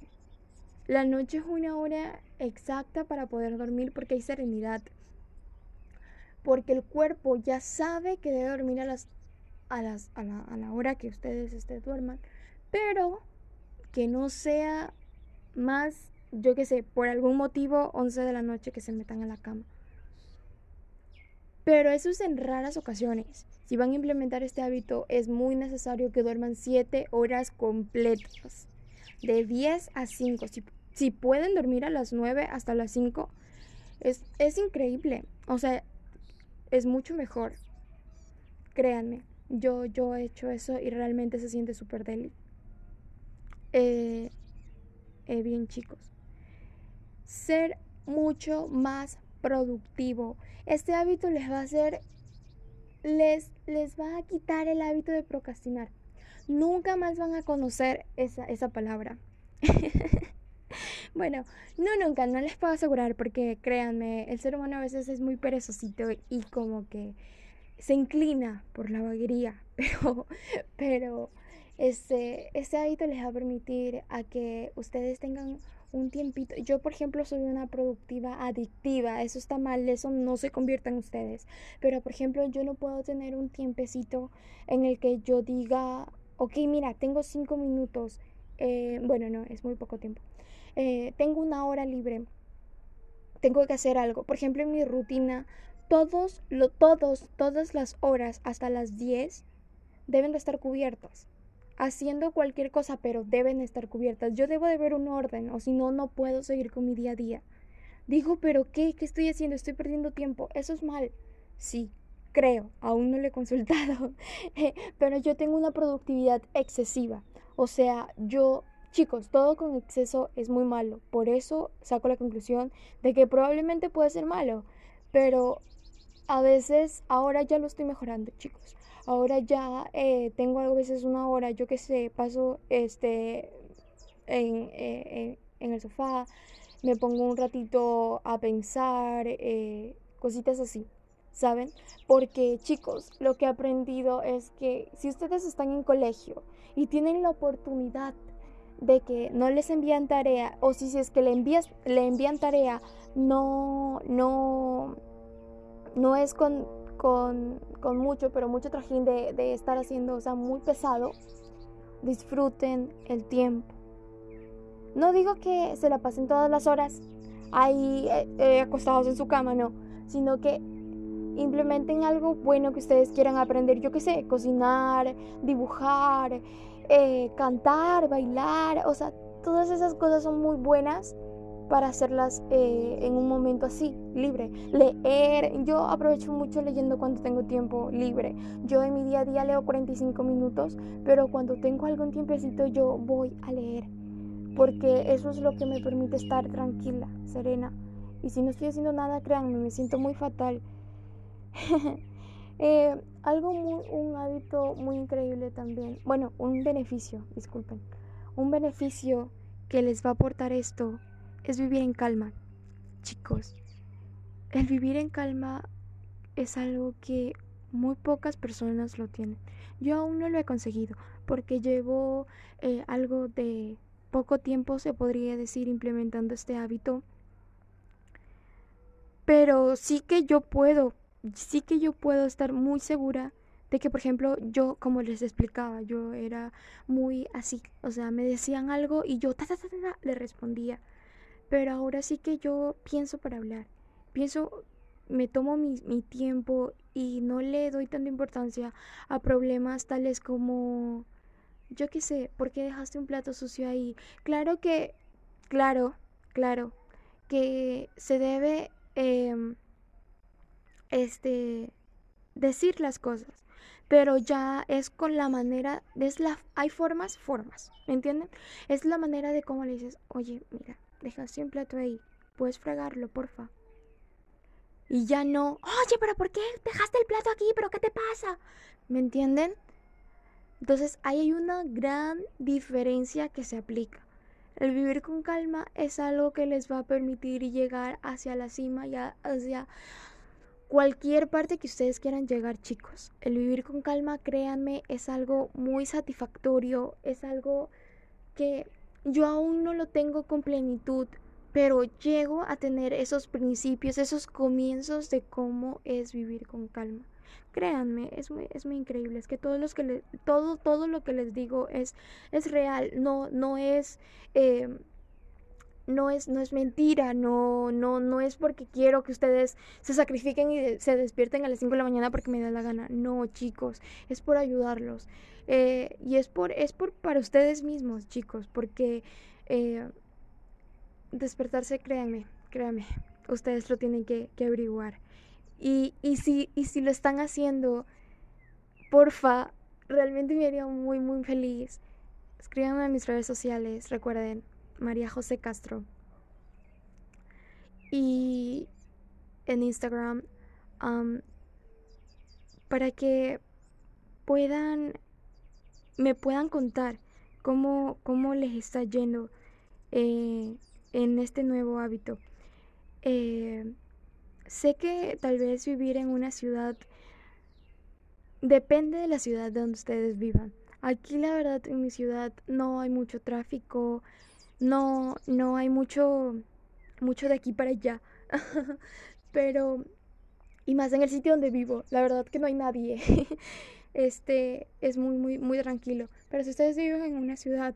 La noche es una hora exacta para poder dormir porque hay serenidad. Porque el cuerpo ya sabe que debe dormir a las a, las, a, la, a la hora que ustedes estén duerman. Pero que no sea más, yo que sé, por algún motivo 11 de la noche que se metan a la cama. Pero eso es en raras ocasiones. Si van a implementar este hábito, es muy necesario que duerman 7 horas completas. De 10 a 5. Si, pueden dormir a las 9 hasta las 5, es, es increíble. O sea, es mucho mejor. Créanme, yo, yo he hecho eso y realmente se siente súper deli. Eh, eh, bien chicos. Ser mucho más productivo. Este hábito les va a hacer, les, les va a quitar el hábito de procrastinar. Nunca más van a conocer esa, esa palabra. bueno, no nunca, no les puedo asegurar porque créanme, el ser humano a veces es muy perezosito y como que se inclina por la vaguería, pero, pero este, este hábito les va a permitir a que ustedes tengan un tiempito. Yo, por ejemplo, soy una productiva adictiva. Eso está mal, eso no se convierta en ustedes. Pero, por ejemplo, yo no puedo tener un tiempecito en el que yo diga, ok, mira, tengo cinco minutos. Eh, bueno, no, es muy poco tiempo. Eh, tengo una hora libre. Tengo que hacer algo. Por ejemplo, en mi rutina, todos, lo, todos, todas las horas hasta las 10 deben de estar cubiertas haciendo cualquier cosa, pero deben estar cubiertas. Yo debo de ver un orden, o si no, no puedo seguir con mi día a día. Digo, pero ¿qué? ¿Qué estoy haciendo? Estoy perdiendo tiempo. Eso es mal. Sí, creo, aún no le he consultado, pero yo tengo una productividad excesiva. O sea, yo, chicos, todo con exceso es muy malo. Por eso saco la conclusión de que probablemente puede ser malo, pero a veces ahora ya lo estoy mejorando, chicos. Ahora ya eh, tengo a veces una hora, yo que sé, paso este en, eh, en, el sofá, me pongo un ratito a pensar, eh, cositas así, ¿saben? Porque chicos, lo que he aprendido es que si ustedes están en colegio y tienen la oportunidad de que no les envían tarea o si es que le, envías, le envían tarea, no, no, no es con con, mucho, pero mucho trajín de, estar haciendo, o sea, muy pesado, disfruten el tiempo. No digo que se la pasen todas las horas ahí eh, eh, acostados en su cama, no, sino que implementen algo bueno que ustedes quieran aprender, yo qué sé, cocinar, dibujar, eh, cantar, bailar, o sea, todas esas cosas son muy buenas para hacerlas eh, en un momento así, libre. Leer, yo aprovecho mucho leyendo cuando tengo tiempo libre. Yo en mi día a día leo 45 minutos, pero cuando tengo algún tiempecito yo voy a leer, porque eso es lo que me permite estar tranquila, serena. Y si no estoy haciendo nada, créanme, me siento muy fatal. Eh, algo muy, un hábito muy increíble también, bueno, un beneficio, disculpen, un beneficio que les va a aportar esto es vivir en calma. Chicos, el vivir en calma es algo que muy pocas personas lo tienen. Yo aún no lo he conseguido porque llevo eh, algo de poco tiempo, se podría decir, implementando este hábito. Pero sí que yo puedo sí que yo puedo estar muy segura de que, por ejemplo, yo, como les explicaba, yo era muy así, o sea, me decían algo y yo ta, ta, ta, le respondía. Pero ahora sí que yo pienso para hablar, pienso, me tomo mi, mi tiempo y no le doy tanta importancia a problemas tales como, yo qué sé, ¿por qué dejaste un plato sucio ahí? Claro que, claro, claro, que se debe... Eh, este, decir las cosas, pero ya es con la manera, es la, hay formas, formas, ¿me entienden? Es la manera de cómo le dices, oye, mira, dejaste un plato ahí, puedes fregarlo, porfa. Y ya no, oye, pero ¿por qué dejaste el plato aquí? ¿Pero qué te pasa? ¿Me entienden? Entonces ahí hay una gran diferencia que se aplica. El vivir con calma es algo que les va a permitir llegar hacia la cima y hacia cualquier parte que ustedes quieran llegar, chicos. El vivir con calma, créanme, es algo muy satisfactorio, es algo que yo aún no lo tengo con plenitud, pero llego a tener esos principios, esos comienzos de cómo es vivir con calma. Créanme, es muy, es muy increíble, es que todos los que todo, todo lo que les digo es, es real, no, no es eh, no es, no es mentira, no, no, no es porque quiero que ustedes se sacrifiquen y se despierten a las 5 de la mañana porque me da la gana. No, chicos, es por ayudarlos. Eh, y es por, es por para ustedes mismos, chicos, porque eh, despertarse, créanme, créanme, ustedes lo tienen que, averiguar. Y, y, si, y si lo están haciendo, porfa, realmente me haría muy, muy feliz. Escríbanme en mis redes sociales, recuerden, María José Castro. Y en Instagram para que puedan, me puedan contar cómo, cómo les está yendo eh, en este nuevo hábito. Eh, sé que tal vez vivir en una ciudad depende de la ciudad donde ustedes vivan. Aquí la verdad en mi ciudad no hay mucho tráfico, no, no hay mucho, mucho de aquí para allá. Pero, y más en el sitio donde vivo, la verdad que no hay nadie. este, es muy, muy, muy tranquilo. Pero si ustedes viven en una ciudad,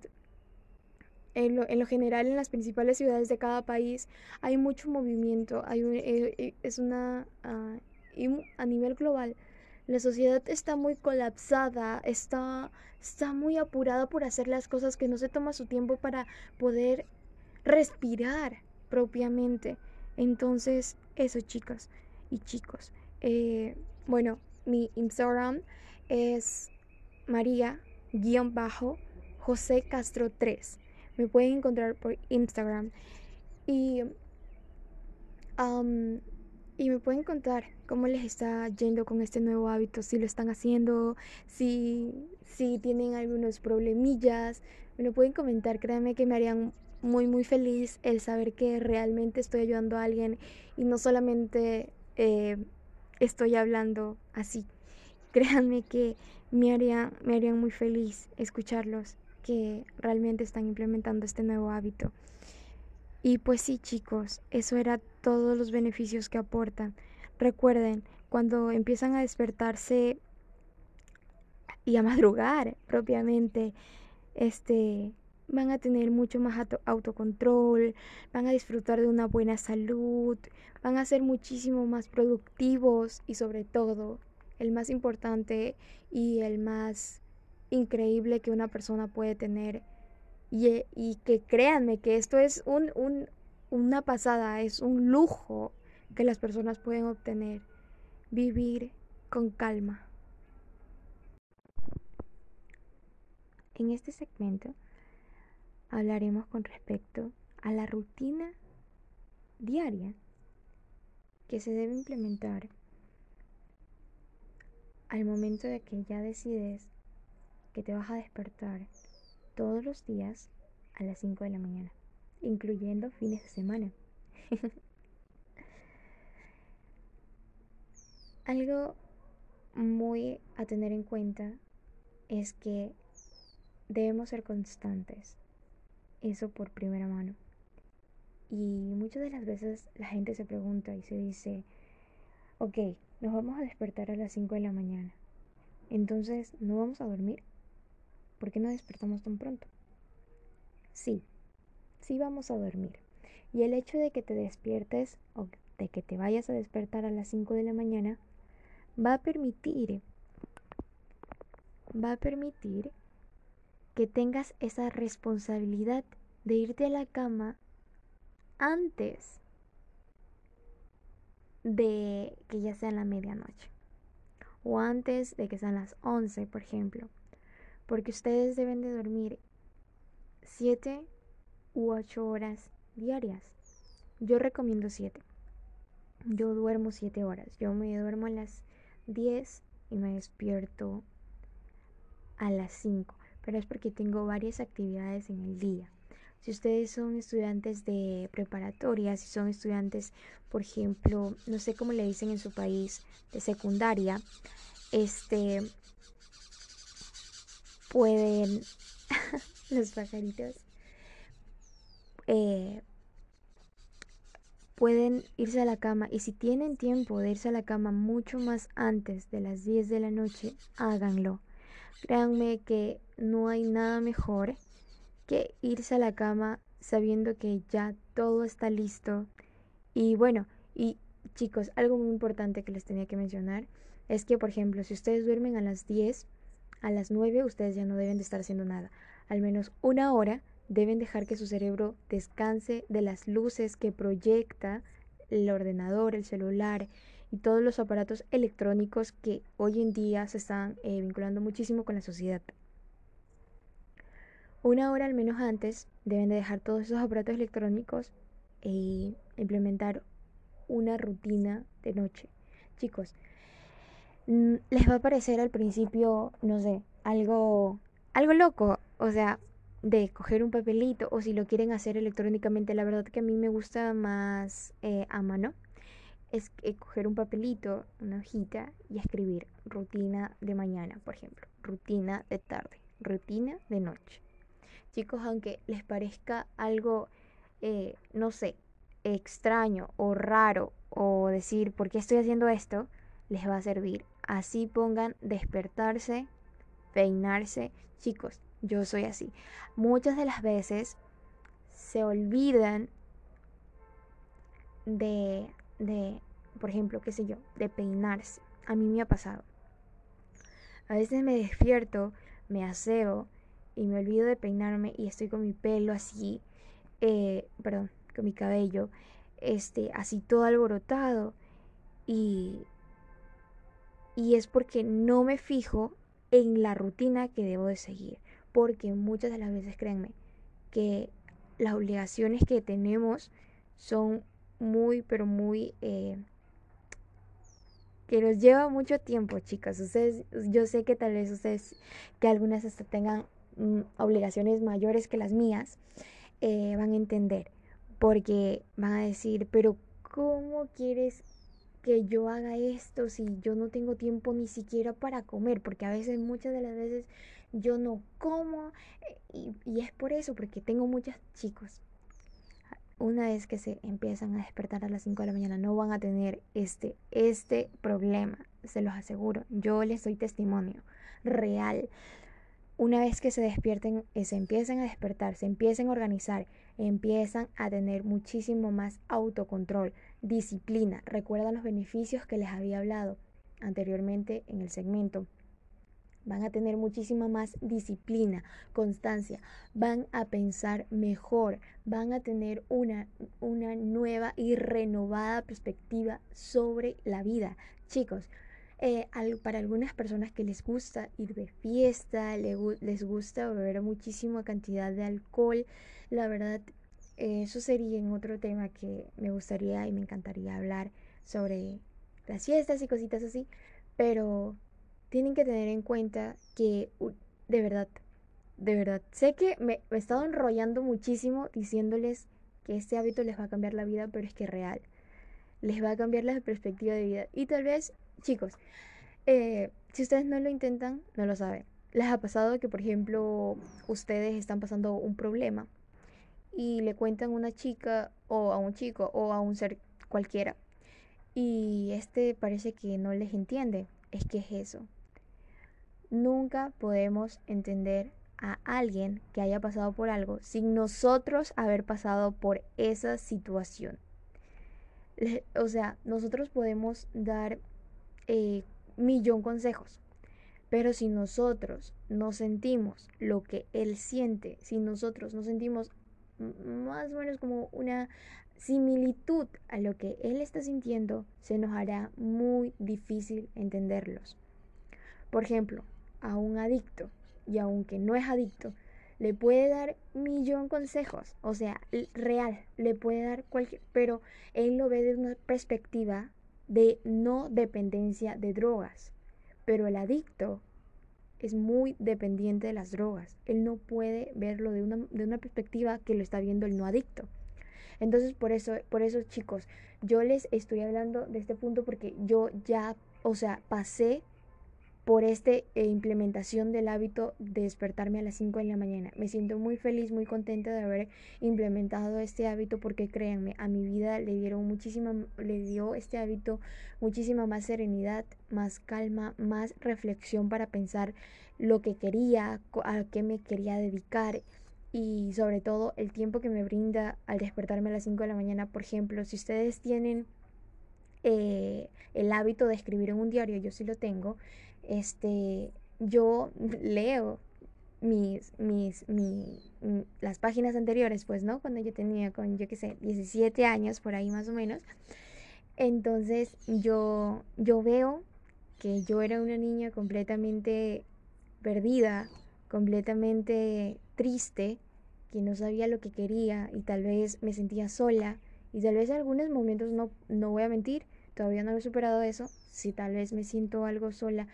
en lo, en lo general en las principales ciudades de cada país, hay mucho movimiento. Hay eh, eh, es una, uh, a nivel global, la sociedad está muy colapsada, está, está muy apurada por hacer las cosas que no se toma su tiempo para poder respirar propiamente. Entonces, eso chicas y chicos. Eh, bueno, mi Instagram es María-José Castro 3. Me pueden encontrar por Instagram. Y y me pueden contar cómo les está yendo con este nuevo hábito, si lo están haciendo, si, si tienen algunos problemillas. Me lo pueden comentar, créanme que me harían muy muy feliz el saber que realmente estoy ayudando a alguien y no solamente eh, estoy hablando así. Créanme que me haría, me harían muy feliz escucharlos que realmente están implementando este nuevo hábito. Y pues sí, chicos, eso era todos los beneficios que aportan. Recuerden, cuando empiezan a despertarse y a madrugar propiamente, este, van a tener mucho más autocontrol, van a disfrutar de una buena salud, van a ser muchísimo más productivos y sobre todo, el más importante y el más increíble que una persona puede tener. Y, y que créanme que esto es un, un, una pasada, es un lujo que las personas pueden obtener. Vivir con calma. En este segmento hablaremos con respecto a la rutina diaria que se debe implementar al momento de que ya decides que te vas a despertar todos los días a las 5 de la mañana, incluyendo fines de semana. Algo muy a tener en cuenta es que debemos ser constantes. Eso por primera mano. Y muchas de las veces la gente se pregunta y se dice, ok, nos vamos a despertar a las 5 de la mañana. Entonces, ¿no vamos a dormir? ¿Por qué no despertamos tan pronto? Sí, sí vamos a dormir. Y el hecho de que te despiertes o de que te vayas a despertar a las 5 de la mañana va a permitir va a permitir que tengas esa responsabilidad de irte a la cama antes de que ya sea la medianoche o antes de que sean las 11, por ejemplo, porque ustedes deben de dormir 7 u 8 horas diarias. Yo recomiendo 7. Yo duermo 7 horas. Yo me duermo a las 10 y me despierto a las 5, pero es porque tengo varias actividades en el día. Si ustedes son estudiantes de preparatoria, si son estudiantes, por ejemplo, no sé cómo le dicen en su país, de secundaria, este pueden los pajaritos eh, pueden irse a la cama y si tienen tiempo de irse a la cama mucho más antes de las 10 de la noche, háganlo. Créanme que no hay nada mejor que irse a la cama sabiendo que ya todo está listo. Y bueno, y chicos, algo muy importante que les tenía que mencionar es que, por ejemplo, si ustedes duermen a las 10, a las 9 ustedes ya no deben de estar haciendo nada. Al menos una hora deben dejar que su cerebro descanse de las luces que proyecta el ordenador, el celular y todos los aparatos electrónicos que hoy en día se están eh, vinculando muchísimo con la sociedad. Una hora al menos antes deben de dejar todos esos aparatos electrónicos e implementar una rutina de noche. Chicos, les va a parecer al principio, no sé, algo, algo loco. O sea, de coger un papelito o si lo quieren hacer electrónicamente, la verdad que a mí me gusta más eh, a mano, es coger un papelito, una hojita y escribir rutina de mañana, por ejemplo, rutina de tarde, rutina de noche. Chicos, aunque les parezca algo, eh, no sé, extraño o raro o decir, ¿por qué estoy haciendo esto? Les va a servir. Así pongan despertarse, peinarse. Chicos, yo soy así. Muchas de las veces se olvidan de, de, por ejemplo, qué sé yo, de peinarse. A mí me ha pasado. A veces me despierto, me aseo y me olvido de peinarme y estoy con mi pelo así, eh, perdón, con mi cabello, este, así todo alborotado y, y es porque no me fijo en la rutina que debo de seguir porque muchas de las veces, créanme, que las obligaciones que tenemos son muy, pero muy... Eh, que nos lleva mucho tiempo, chicas. Ustedes, yo sé que tal vez ustedes, que algunas hasta tengan mm, obligaciones mayores que las mías, eh, van a entender. Porque van a decir, pero ¿cómo quieres que yo haga esto si yo no tengo tiempo ni siquiera para comer? Porque a veces, muchas de las veces, yo no como eh, y, es por eso, porque tengo muchos chicos. Una vez que se empiezan a despertar a las 5 de la mañana, no van a tener este, este problema, se los aseguro. Yo les doy testimonio real. Una vez que se despierten, eh, se empiecen a despertar, se empiecen a organizar, empiezan a tener muchísimo más autocontrol, disciplina. Recuerdan los beneficios que les había hablado anteriormente en el segmento. Van a tener muchísima más disciplina, constancia, van a pensar mejor, van a tener una, una nueva y renovada perspectiva sobre la vida. Chicos, eh, para algunas personas que les gusta ir de fiesta, les gusta beber muchísima cantidad de alcohol, la verdad, eso sería otro tema que me gustaría y me encantaría hablar sobre las fiestas y cositas así, pero tienen que tener en cuenta que, de verdad, de verdad, sé que me, he estado enrollando muchísimo diciéndoles que este hábito les va a cambiar la vida, pero es que real. Les va a cambiar la perspectiva de vida. Y tal vez, chicos, eh, si ustedes no lo intentan, no lo saben. Les ha pasado que, por ejemplo, ustedes están pasando un problema y le cuentan a una chica o a un chico o a un ser cualquiera y este parece que no les entiende. Es que es eso. Nunca podemos entender a alguien que haya pasado por algo sin nosotros haber pasado por esa situación. O sea, nosotros podemos dar eh, millón consejos, pero si nosotros no sentimos lo que él siente, si nosotros no sentimos más o menos como una similitud a lo que él está sintiendo, se nos hará muy difícil entenderlos. Por ejemplo, a un adicto y aunque no es adicto, le puede dar millón consejos, o sea, real, le puede dar cualquier, pero él lo ve desde una perspectiva de no dependencia de drogas. Pero el adicto es muy dependiente de las drogas. Él no puede verlo de una, de una perspectiva que lo está viendo el no adicto. Entonces, por eso, por eso, chicos, yo les estoy hablando de este punto porque yo ya, o sea, pasé por esta eh, implementación del hábito de despertarme a las 5 de la mañana. Me siento muy feliz, muy contenta de haber implementado este hábito porque créanme, a mi vida le dieron muchísima, le dio este hábito muchísima más serenidad, más calma, más reflexión para pensar lo que quería, a qué me quería dedicar y sobre todo el tiempo que me brinda al despertarme a las 5 de la mañana. Por ejemplo, si ustedes tienen eh, el hábito de escribir en un diario, yo sí lo tengo, este, yo leo mis, mis, las páginas anteriores, pues, ¿no? Cuando yo tenía con, yo qué sé, 17 años, por ahí más o menos. Entonces yo, yo veo que yo era una niña completamente perdida, completamente triste, que no sabía lo que quería y tal vez me sentía sola y tal vez en algunos momentos no, no voy a mentir, todavía no lo he superado eso, si tal vez me siento algo sola,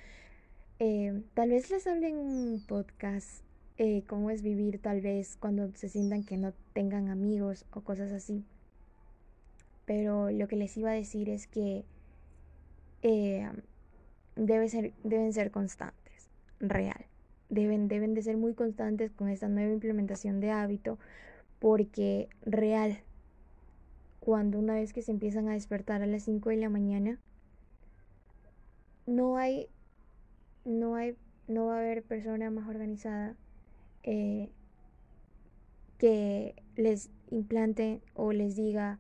eh, tal vez les hable en un podcast eh, cómo es vivir tal vez cuando se sientan que no tengan amigos o cosas así. Pero lo que les iba a decir es que eh, debe ser, deben ser constantes, real. Deben, deben de ser muy constantes con esta nueva implementación de hábito porque real, cuando una vez que se empiezan a despertar a las 5 de la mañana, no hay no, hay, no va a haber persona más organizada eh, que les implante o les diga,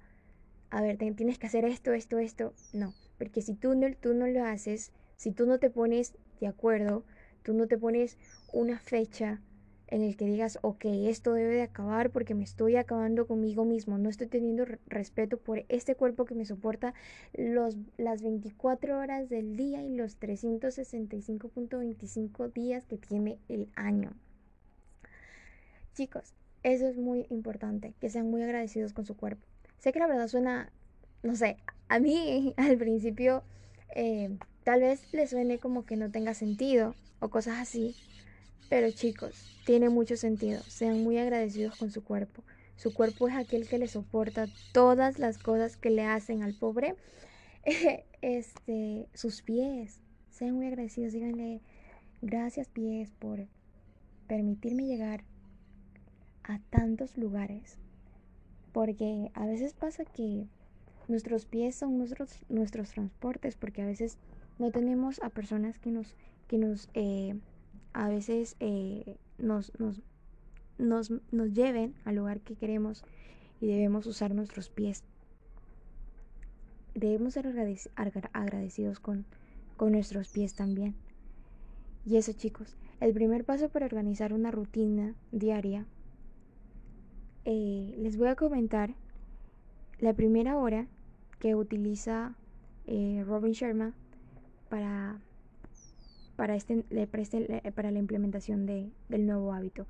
a ver, tienes que hacer esto, esto, esto. No, porque si tú no, tú no lo haces, si tú no te pones de acuerdo, tú no te pones una fecha en el que digas, ok, esto debe de acabar porque me estoy acabando conmigo mismo, no estoy teniendo respeto por este cuerpo que me soporta los, las 24 horas del día y los 365.25 días que tiene el año. Chicos, eso es muy importante, que sean muy agradecidos con su cuerpo. Sé que la verdad suena, no sé, a mí al principio eh, tal vez le suene como que no tenga sentido o cosas así, pero chicos, tiene mucho sentido. Sean muy agradecidos con su cuerpo. Su cuerpo es aquel que le soporta todas las cosas que le hacen al pobre. este, sus pies. Sean muy agradecidos. Díganle, gracias pies por permitirme llegar a tantos lugares. Porque a veces pasa que nuestros pies son nuestros, nuestros transportes. Porque a veces no tenemos a personas que nos, que nos eh, a veces eh, nos, nos, nos, nos lleven al lugar que queremos y debemos usar nuestros pies. Debemos ser agradecidos con, con nuestros pies también. Y eso chicos, el primer paso para organizar una rutina diaria, eh, les voy a comentar la primera hora que utiliza eh, Robin Sharma para, para, este, este para la implementación de, del nuevo hábito.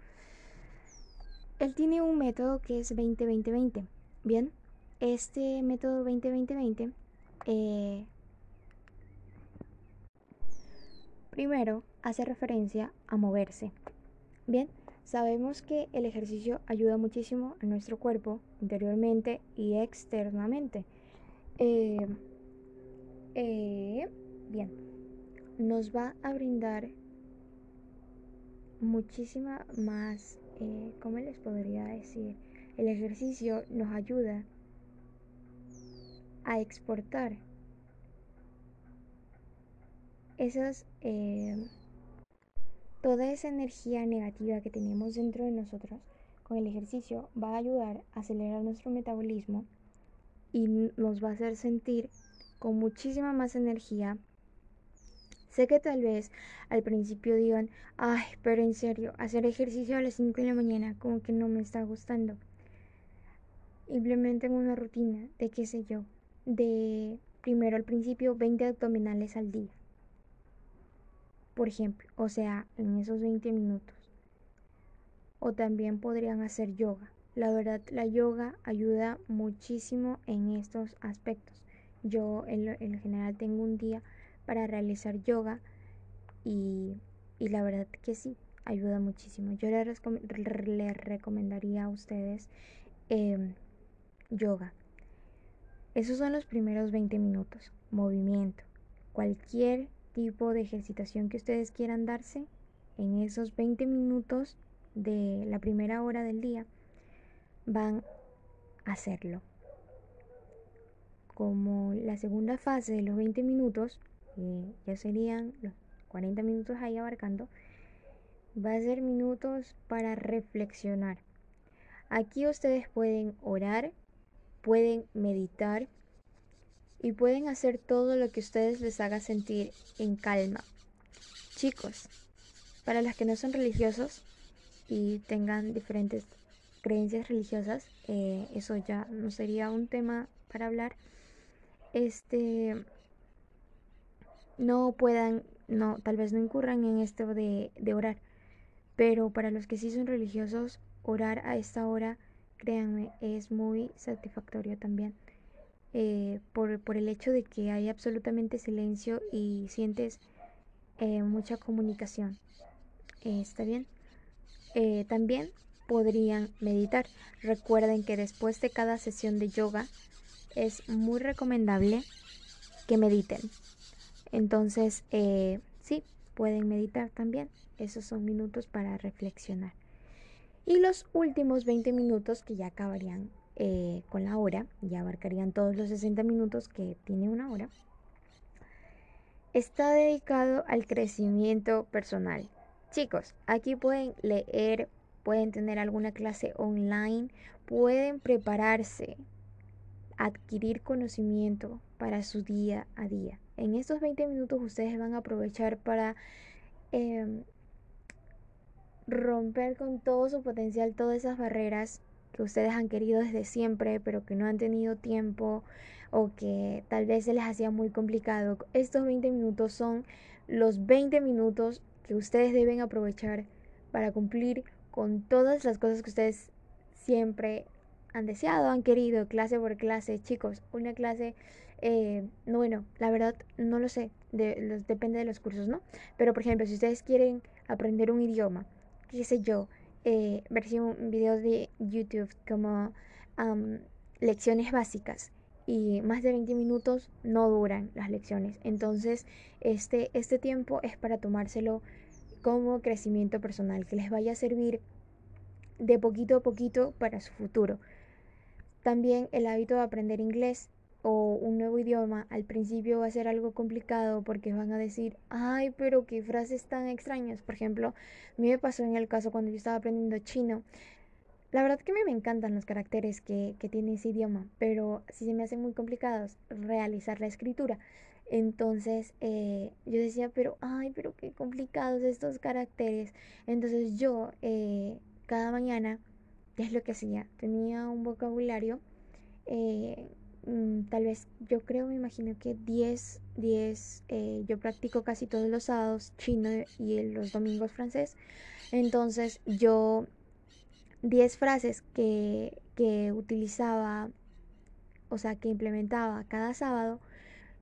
Él tiene un método que es 20-20-20. Bien, este método 20-20-20 eh, primero hace referencia a moverse. Bien, sabemos que el ejercicio ayuda muchísimo a nuestro cuerpo interiormente y externamente. Eh, eh, bien, nos va a brindar muchísima más, eh, ¿cómo les podría decir? El ejercicio nos ayuda a exportar esas, eh, toda esa energía negativa que tenemos dentro de nosotros con el ejercicio va a ayudar a acelerar nuestro metabolismo y nos va a hacer sentir con muchísima más energía. Sé que tal vez al principio digan, ay, pero en serio, hacer ejercicio a las 5 de la mañana como que no me está gustando. Implementen una rutina de qué sé yo, de primero al principio 20 abdominales al día. Por ejemplo, o sea, en esos 20 minutos. O también podrían hacer yoga. La verdad, la yoga ayuda muchísimo en estos aspectos. Yo en, general tengo un día para realizar yoga y, la verdad que sí, ayuda muchísimo. Yo les, recomendaría a ustedes em, yoga. Esos son los primeros 20 minutos. Movimiento. Cualquier tipo de ejercitación que ustedes quieran darse en esos 20 minutos de la primera hora del día, van a hacerlo como la segunda fase de los 20 minutos, ya serían los 40 minutos ahí abarcando, va a ser minutos para reflexionar. Aquí ustedes pueden orar, pueden meditar y pueden hacer todo lo que ustedes les haga sentir en calma. Chicos, para los que no son religiosos y tengan diferentes creencias religiosas, eh, eso ya no sería un tema para hablar este no puedan, no, tal vez no incurran en esto de, orar. Pero para los que sí son religiosos, orar a esta hora, créanme, es muy satisfactorio también. Eh, por, el hecho de que hay absolutamente silencio y sientes eh, mucha comunicación. Eh, ¿Está bien? también podrían meditar. Recuerden que después de cada sesión de yoga, es muy recomendable que mediten. Entonces, eh, sí, pueden meditar también. Esos son minutos para reflexionar. Y los últimos 20 minutos que ya acabarían eh, con la hora, ya abarcarían todos los 60 minutos que tiene una hora, está dedicado al crecimiento personal. Chicos, aquí pueden leer, pueden tener alguna clase online, pueden prepararse adquirir conocimiento para su día a día. En estos 20 minutos ustedes van a aprovechar para em, romper con todo su potencial todas esas barreras que ustedes han querido desde siempre, pero que no han tenido tiempo o que tal vez se les hacía muy complicado. Estos 20 minutos son los 20 minutos que ustedes deben aprovechar para cumplir con todas las cosas que ustedes siempre han deseado, han querido, clase por clase, chicos, una clase, eh, no, bueno, la verdad no lo sé, depende de los cursos, ¿no? Pero por ejemplo, si ustedes quieren aprender un idioma, qué sé yo, eh, ver videos de YouTube como lecciones básicas y más de 20 minutos no duran las lecciones. Entonces, este, este tiempo es para tomárselo como crecimiento personal, que les vaya a servir de poquito a poquito para su futuro. También el hábito de aprender inglés o un nuevo idioma, al principio va a ser algo complicado porque van a decir, ay, pero qué frases tan extrañas. Por ejemplo, a mí me pasó en el caso cuando yo estaba aprendiendo chino. La verdad que a mí me encantan los caracteres que, que tiene ese idioma, pero sí se me hacen muy complicados realizar la escritura. Entonces eh, yo decía, pero, ay, pero qué complicados estos caracteres. Entonces yo eh, cada mañana, ¿qué es lo que hacía? Tenía un vocabulario eh, Mm, tal vez yo creo, me imagino que 10, 10, eh, yo practico casi todos los sábados chino y los domingos francés. Entonces yo 10 frases que, que utilizaba, o sea, que implementaba cada sábado,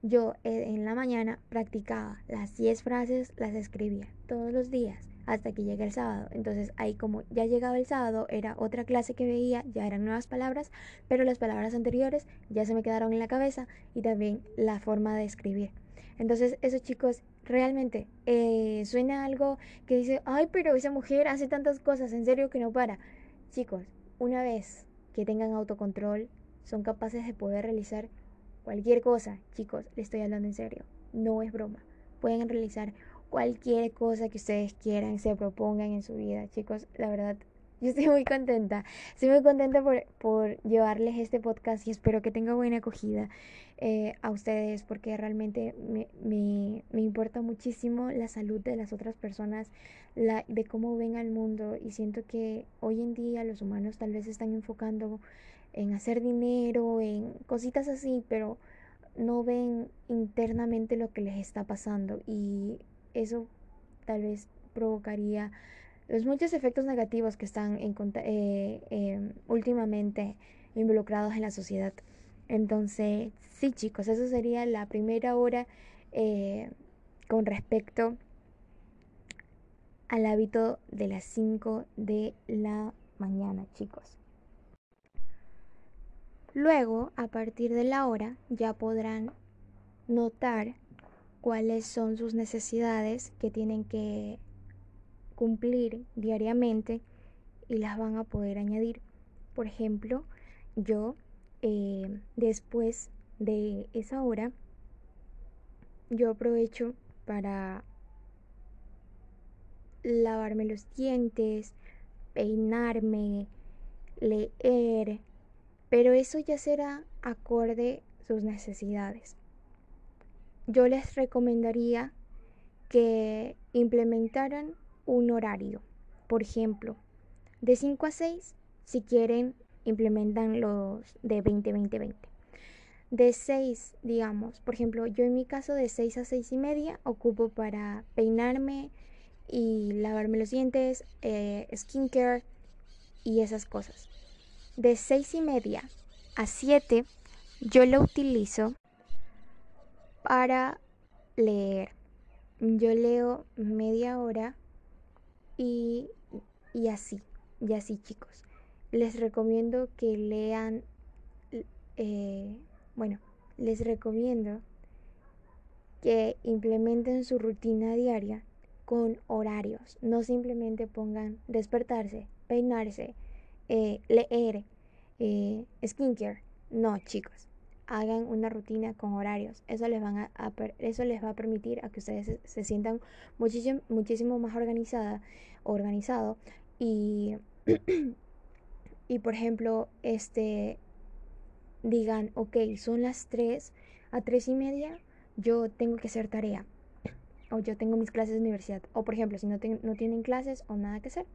yo eh, en la mañana practicaba las 10 frases, las escribía todos los días hasta que llegue el sábado. Entonces ahí como ya llegaba el sábado, era otra clase que veía, ya eran nuevas palabras, pero las palabras anteriores ya se me quedaron en la cabeza y también la forma de escribir. Entonces eso chicos, realmente eh, suena algo que dice, ay, pero esa mujer hace tantas cosas, en serio que no para. Chicos, una vez que tengan autocontrol, son capaces de poder realizar cualquier cosa. Chicos, le estoy hablando en serio, no es broma. Pueden realizar cualquier cosa que ustedes quieran, se propongan en su vida. Chicos, la verdad, yo estoy muy contenta. Estoy muy contenta por, llevarles este podcast y espero que tenga buena acogida eh, a ustedes porque realmente me, me, importa muchísimo la salud de las otras personas, la, de cómo ven al mundo y siento que hoy en día los humanos tal vez están enfocando en hacer dinero, en cositas así, pero no ven internamente lo que les está pasando y eso tal vez provocaría los muchos efectos negativos que están eh, em, últimamente involucrados en la sociedad. Entonces, sí chicos, eso sería la primera hora eh, con respecto al hábito de las 5 de la mañana, chicos. Luego, a partir de la hora, ya podrán notar cuáles son sus necesidades que tienen que cumplir diariamente y las van a poder añadir. Por ejemplo, yo eh, después de esa hora, yo aprovecho para lavarme los dientes, peinarme, leer, pero eso ya será acorde sus necesidades yo les recomendaría que implementaran un horario. Por ejemplo, de 5 a 6, si quieren, implementan los de 20-20-20. De 6, digamos, por ejemplo, yo en mi caso de 6 a 6 y media ocupo para peinarme y lavarme los dientes, eh, skincare y esas cosas. De 6 y media a 7 yo lo utilizo para leer. Yo leo media hora y, y así, y así chicos. Les recomiendo que lean, eh, bueno, les recomiendo que implementen su rutina diaria con horarios. No simplemente pongan despertarse, peinarse, eh, leer, eh, skincare. No, chicos hagan una rutina con horarios. Eso les, van a, eso les va a permitir a que ustedes se, sientan muchísimo, muchísimo más organizada, organizado y, y por ejemplo, este, digan, ok, son las 3 a 3 y media, yo tengo que hacer tarea. O yo tengo mis clases de universidad. O por ejemplo, si no, no tienen clases o nada que hacer,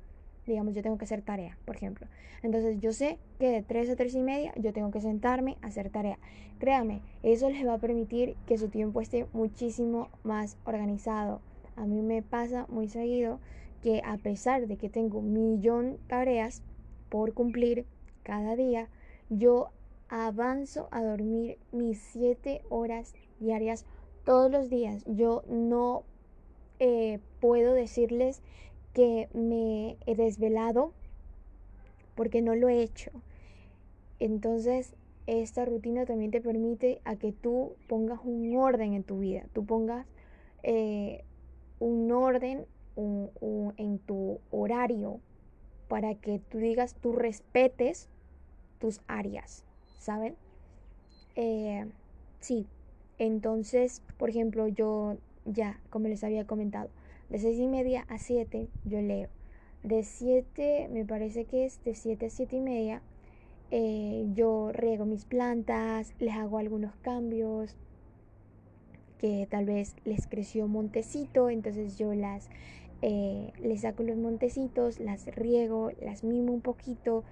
digamos, yo tengo que hacer tarea, por ejemplo. Entonces yo sé que de 3 a 3 y media yo tengo que sentarme a hacer tarea. Créame, eso les va a permitir que su tiempo esté muchísimo más organizado. A mí me pasa muy seguido que a pesar de que tengo un millón de tareas por cumplir cada día, yo avanzo a dormir mis 7 horas diarias todos los días. Yo no eh, puedo decirles que me he desvelado porque no lo he hecho. Entonces, esta rutina también te permite a que tú pongas un orden en tu vida, tú pongas eh, un orden en tu horario para que tú digas, tú respetes tus áreas, ¿saben? eh, sí, entonces, por ejemplo, yo ya, como les había comentado, de seis y media a 7 yo leo. De 7, me parece que es de 7 a 7 y media, eh, yo riego mis plantas, les hago algunos cambios, que tal vez les creció montecito, entonces yo las eh, les saco los montecitos, las riego, las mimo un poquito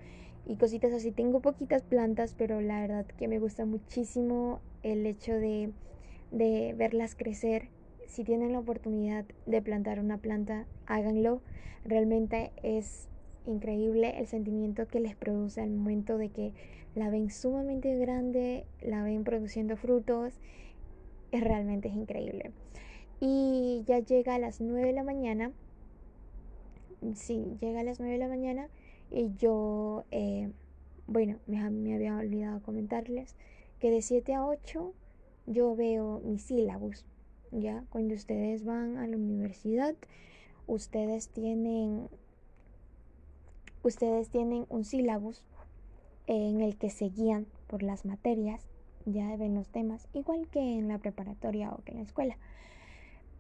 y cositas así. Tengo poquitas plantas, pero la verdad que me gusta muchísimo el hecho de, de verlas crecer. Si tienen la oportunidad de plantar una planta, háganlo. Realmente es increíble el sentimiento que les produce al momento de que la ven sumamente grande, la ven produciendo frutos es realmente es increíble. Y ya llega a las 9 de la mañana. Sí, llega a las 9 de la mañana y yo, eh, bueno, me, me, había olvidado comentarles que de 7 a 8 yo veo mis sílabos. Ya, cuando ustedes van a la universidad, ustedes tienen, ustedes tienen un sílabus en el que se guían por las materias ya ven los temas, igual que en la preparatoria o que en la escuela.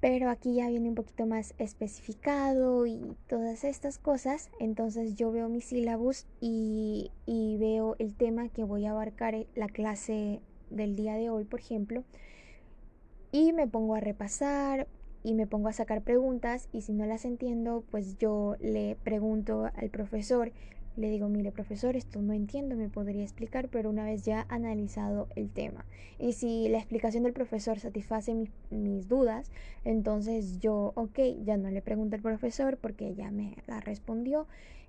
Pero aquí ya viene un poquito más especificado y todas estas cosas. Entonces yo veo mi sílabus y, y veo el tema que voy a abarcar en la clase del día de hoy, por ejemplo. Y me pongo a repasar y me pongo a sacar preguntas y si no las entiendo, pues yo le pregunto al profesor le digo, mire profesor, esto no entiendo, me podría explicar, pero una vez ya analizado el tema. Y si la explicación del profesor satisface mis dudas, entonces yo, ok, ya no le pregunto al profesor porque ya me la respondió.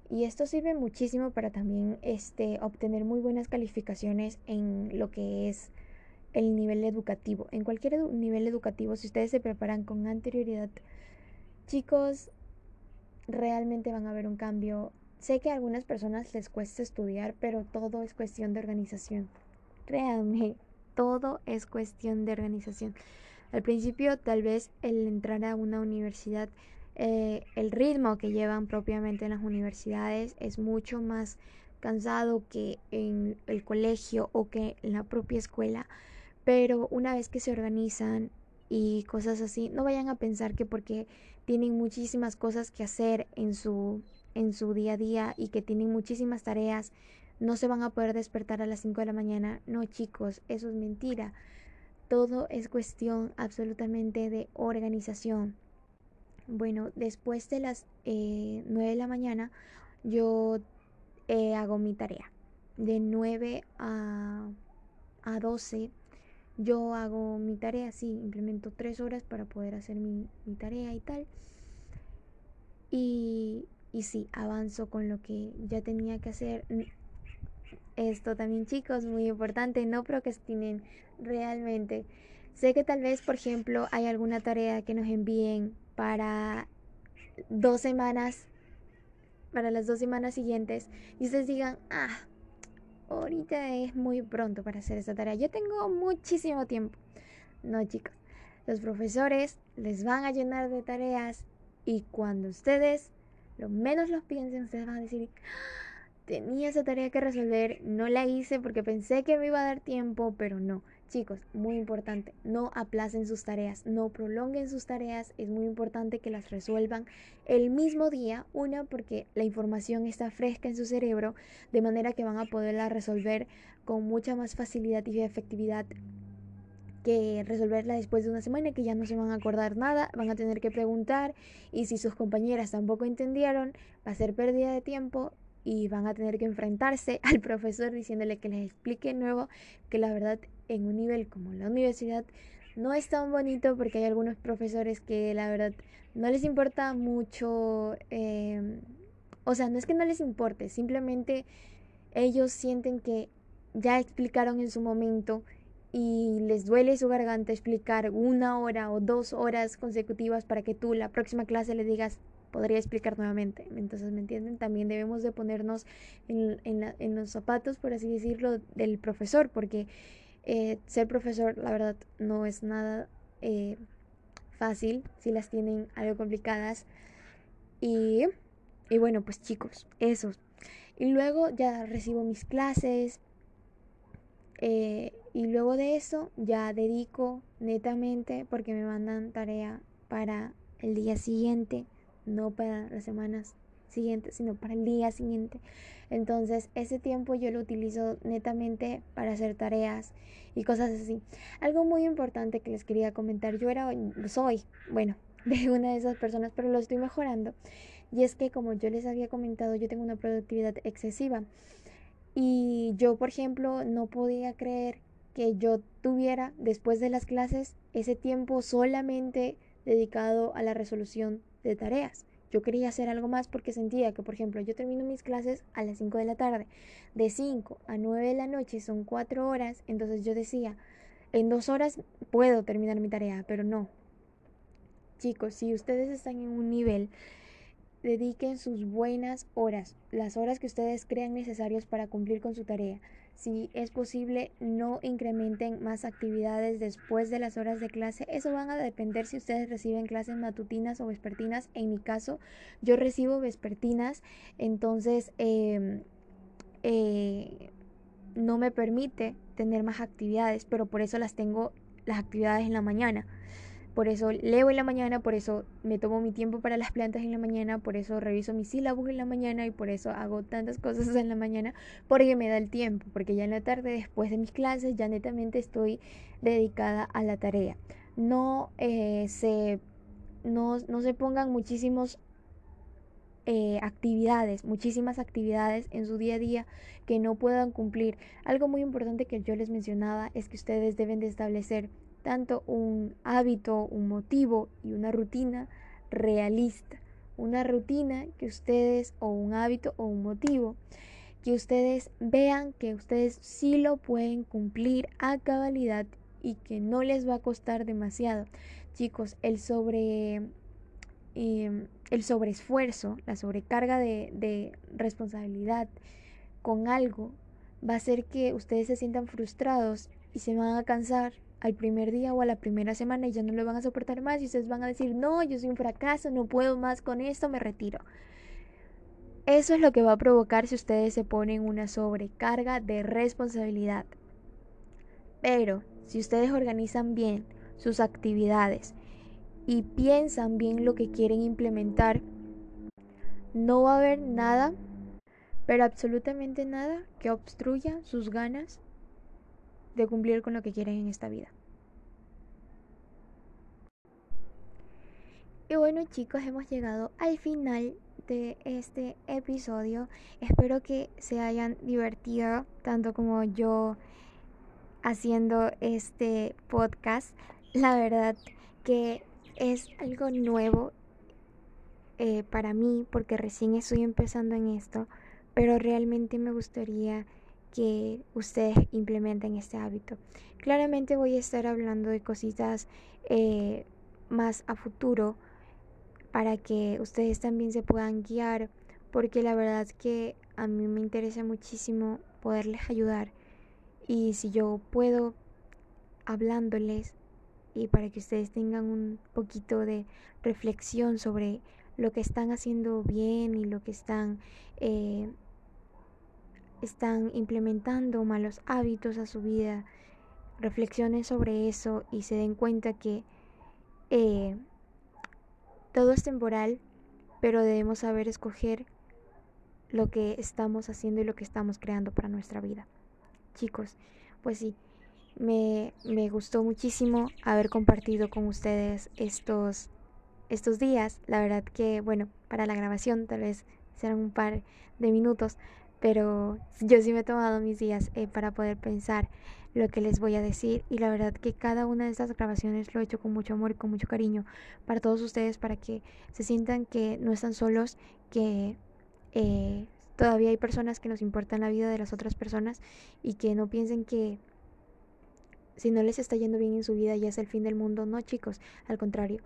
Y esto sirve muchísimo para también este, obtener muy buenas calificaciones en lo que es el nivel educativo. En cualquier nivel educativo, si ustedes se preparan con anterioridad, chicos, realmente van a ver un cambio Sé que a algunas personas les cuesta estudiar, pero todo es cuestión de organización. Créanme, todo es cuestión de organización. Al principio, tal vez el entrar a una universidad, eh, el ritmo que llevan propiamente en las universidades es mucho más cansado que en el colegio o que en la propia escuela. Pero una vez que se organizan y cosas así, no vayan a pensar que porque tienen muchísimas cosas que hacer en su en su día a día y que tienen muchísimas tareas, no se van a poder despertar a las 5 de la mañana. No, chicos, eso es mentira. Todo es cuestión absolutamente de organización. Bueno, después de las eh, 9 de la mañana, yo eh, hago mi tarea. De 9 a, a 12, yo hago mi tarea, sí, implemento 3 horas para poder hacer mi, mi tarea y tal. Y, y sí, avanzo con lo que ya tenía que hacer. Esto también chicos, muy importante, no procrastinen realmente. Sé que tal vez, por ejemplo, hay alguna tarea que nos envíen para dos semanas, para las dos semanas siguientes, y ustedes digan, ah, ahorita es muy pronto para hacer esa tarea. Yo tengo muchísimo tiempo. No, chicos, los profesores les van a llenar de tareas y cuando ustedes lo menos los piensen, ustedes van a decir, tenía esa tarea que resolver, no la hice porque pensé que me iba a dar tiempo, pero no. Chicos, muy importante, no aplacen sus tareas, no prolonguen sus tareas, es muy importante que las resuelvan el mismo día, una porque la información está fresca en su cerebro, de manera que van a poderla resolver con mucha más facilidad y efectividad que resolverla después de una semana que ya no se van a acordar nada, van a tener que preguntar y si sus compañeras tampoco entendieron, va a ser pérdida de tiempo y van a tener que enfrentarse al profesor diciéndole que les explique nuevo que la verdad en un nivel como la universidad no es tan bonito porque hay algunos profesores que la verdad no les importa mucho, em, o sea, no es que no les importe, simplemente ellos sienten que ya explicaron en su momento y les duele su garganta explicar una hora o dos horas consecutivas para que tú la próxima clase le digas podría explicar nuevamente. Entonces, ¿me entienden? También debemos de ponernos en, los zapatos, por así decirlo, del profesor, porque eh, ser profesor, la verdad, no es nada eh, fácil si las tienen algo complicadas. Y, y bueno, pues chicos, eso. Y luego ya recibo mis clases, eh, Y luego de eso ya dedico netamente porque me mandan tarea para el día siguiente, no para las semanas siguientes, sino para el día siguiente. Entonces ese tiempo yo lo utilizo netamente para hacer tareas y cosas así. Algo muy importante que les quería comentar, yo era, soy, bueno, de una de esas personas, pero lo estoy mejorando. Y es que como yo les había comentado, yo tengo una productividad excesiva. Y yo, por ejemplo, no podía creer que yo tuviera después de las clases ese tiempo solamente dedicado a la resolución de tareas. Yo quería hacer algo más porque sentía que, por ejemplo, yo termino mis clases a las 5 de la tarde. De 5 a 9 de la noche son 4 horas. Entonces yo decía, en dos horas puedo terminar mi tarea, pero no. Chicos, si ustedes están en un nivel, dediquen sus buenas horas, las horas que ustedes crean necesarias para cumplir con su tarea. Si es posible, no incrementen más actividades después de las horas de clase. Eso van a depender si ustedes reciben clases matutinas o vespertinas. En mi caso, yo recibo vespertinas, entonces em, eh, no me permite tener más actividades, pero por eso las tengo las actividades en la mañana por eso leo en la mañana, por eso me tomo mi tiempo para las plantas en la mañana, por eso reviso mis sílabos en la mañana y por eso hago tantas cosas en la mañana, porque me da el tiempo, porque ya en la tarde, después de mis clases, ya netamente estoy dedicada a la tarea. No, eh, se, no, se pongan muchísimos eh, actividades, muchísimas actividades en su día a día que no puedan cumplir. Algo muy importante que yo les mencionaba es que ustedes deben de establecer tanto un hábito, un motivo y una rutina realista. Una rutina que ustedes, o un hábito o un motivo, que ustedes vean que ustedes sí lo pueden cumplir a cabalidad y que no les va a costar demasiado. Chicos, el sobre em, el sobreesfuerzo, la sobrecarga de, de responsabilidad con algo va a hacer que ustedes se sientan frustrados y se van a cansar al primer día o a la primera semana y ya no lo van a soportar más y ustedes van a decir, no, yo soy un fracaso, no puedo más con esto, me retiro. Eso es lo que va a provocar si ustedes se ponen una sobrecarga de responsabilidad. Pero si ustedes organizan bien sus actividades y piensan bien lo que quieren implementar, no va a haber nada, pero absolutamente nada que obstruya sus ganas de cumplir con lo que quieren en esta vida. Y bueno chicos, hemos llegado al final de este episodio. Espero que se hayan divertido tanto como yo haciendo este podcast. La verdad que es algo nuevo eh, para mí porque recién estoy empezando en esto, pero realmente me gustaría que ustedes implementen este hábito. Claramente voy a estar hablando de cositas eh, más a futuro para que ustedes también se puedan guiar, porque la verdad que a mí me interesa muchísimo poderles ayudar y si yo puedo hablándoles y para que ustedes tengan un poquito de reflexión sobre lo que están haciendo bien y lo que están eh, están implementando malos hábitos a su vida, reflexionen sobre eso y se den cuenta que eh, todo es temporal, pero debemos saber escoger lo que estamos haciendo y lo que estamos creando para nuestra vida. Chicos, pues sí, me, me gustó muchísimo haber compartido con ustedes estos, estos días. La verdad que, bueno, para la grabación tal vez serán un par de minutos, pero yo sí me he tomado mis días eh, para poder pensar lo que les voy a decir y la verdad que cada una de estas grabaciones lo he hecho con mucho amor y con mucho cariño para todos ustedes para que se sientan que no están solos que eh, todavía hay personas que nos importan la vida de las otras personas y que no piensen que si no les está yendo bien en su vida ya es el fin del mundo. No chicos al contrario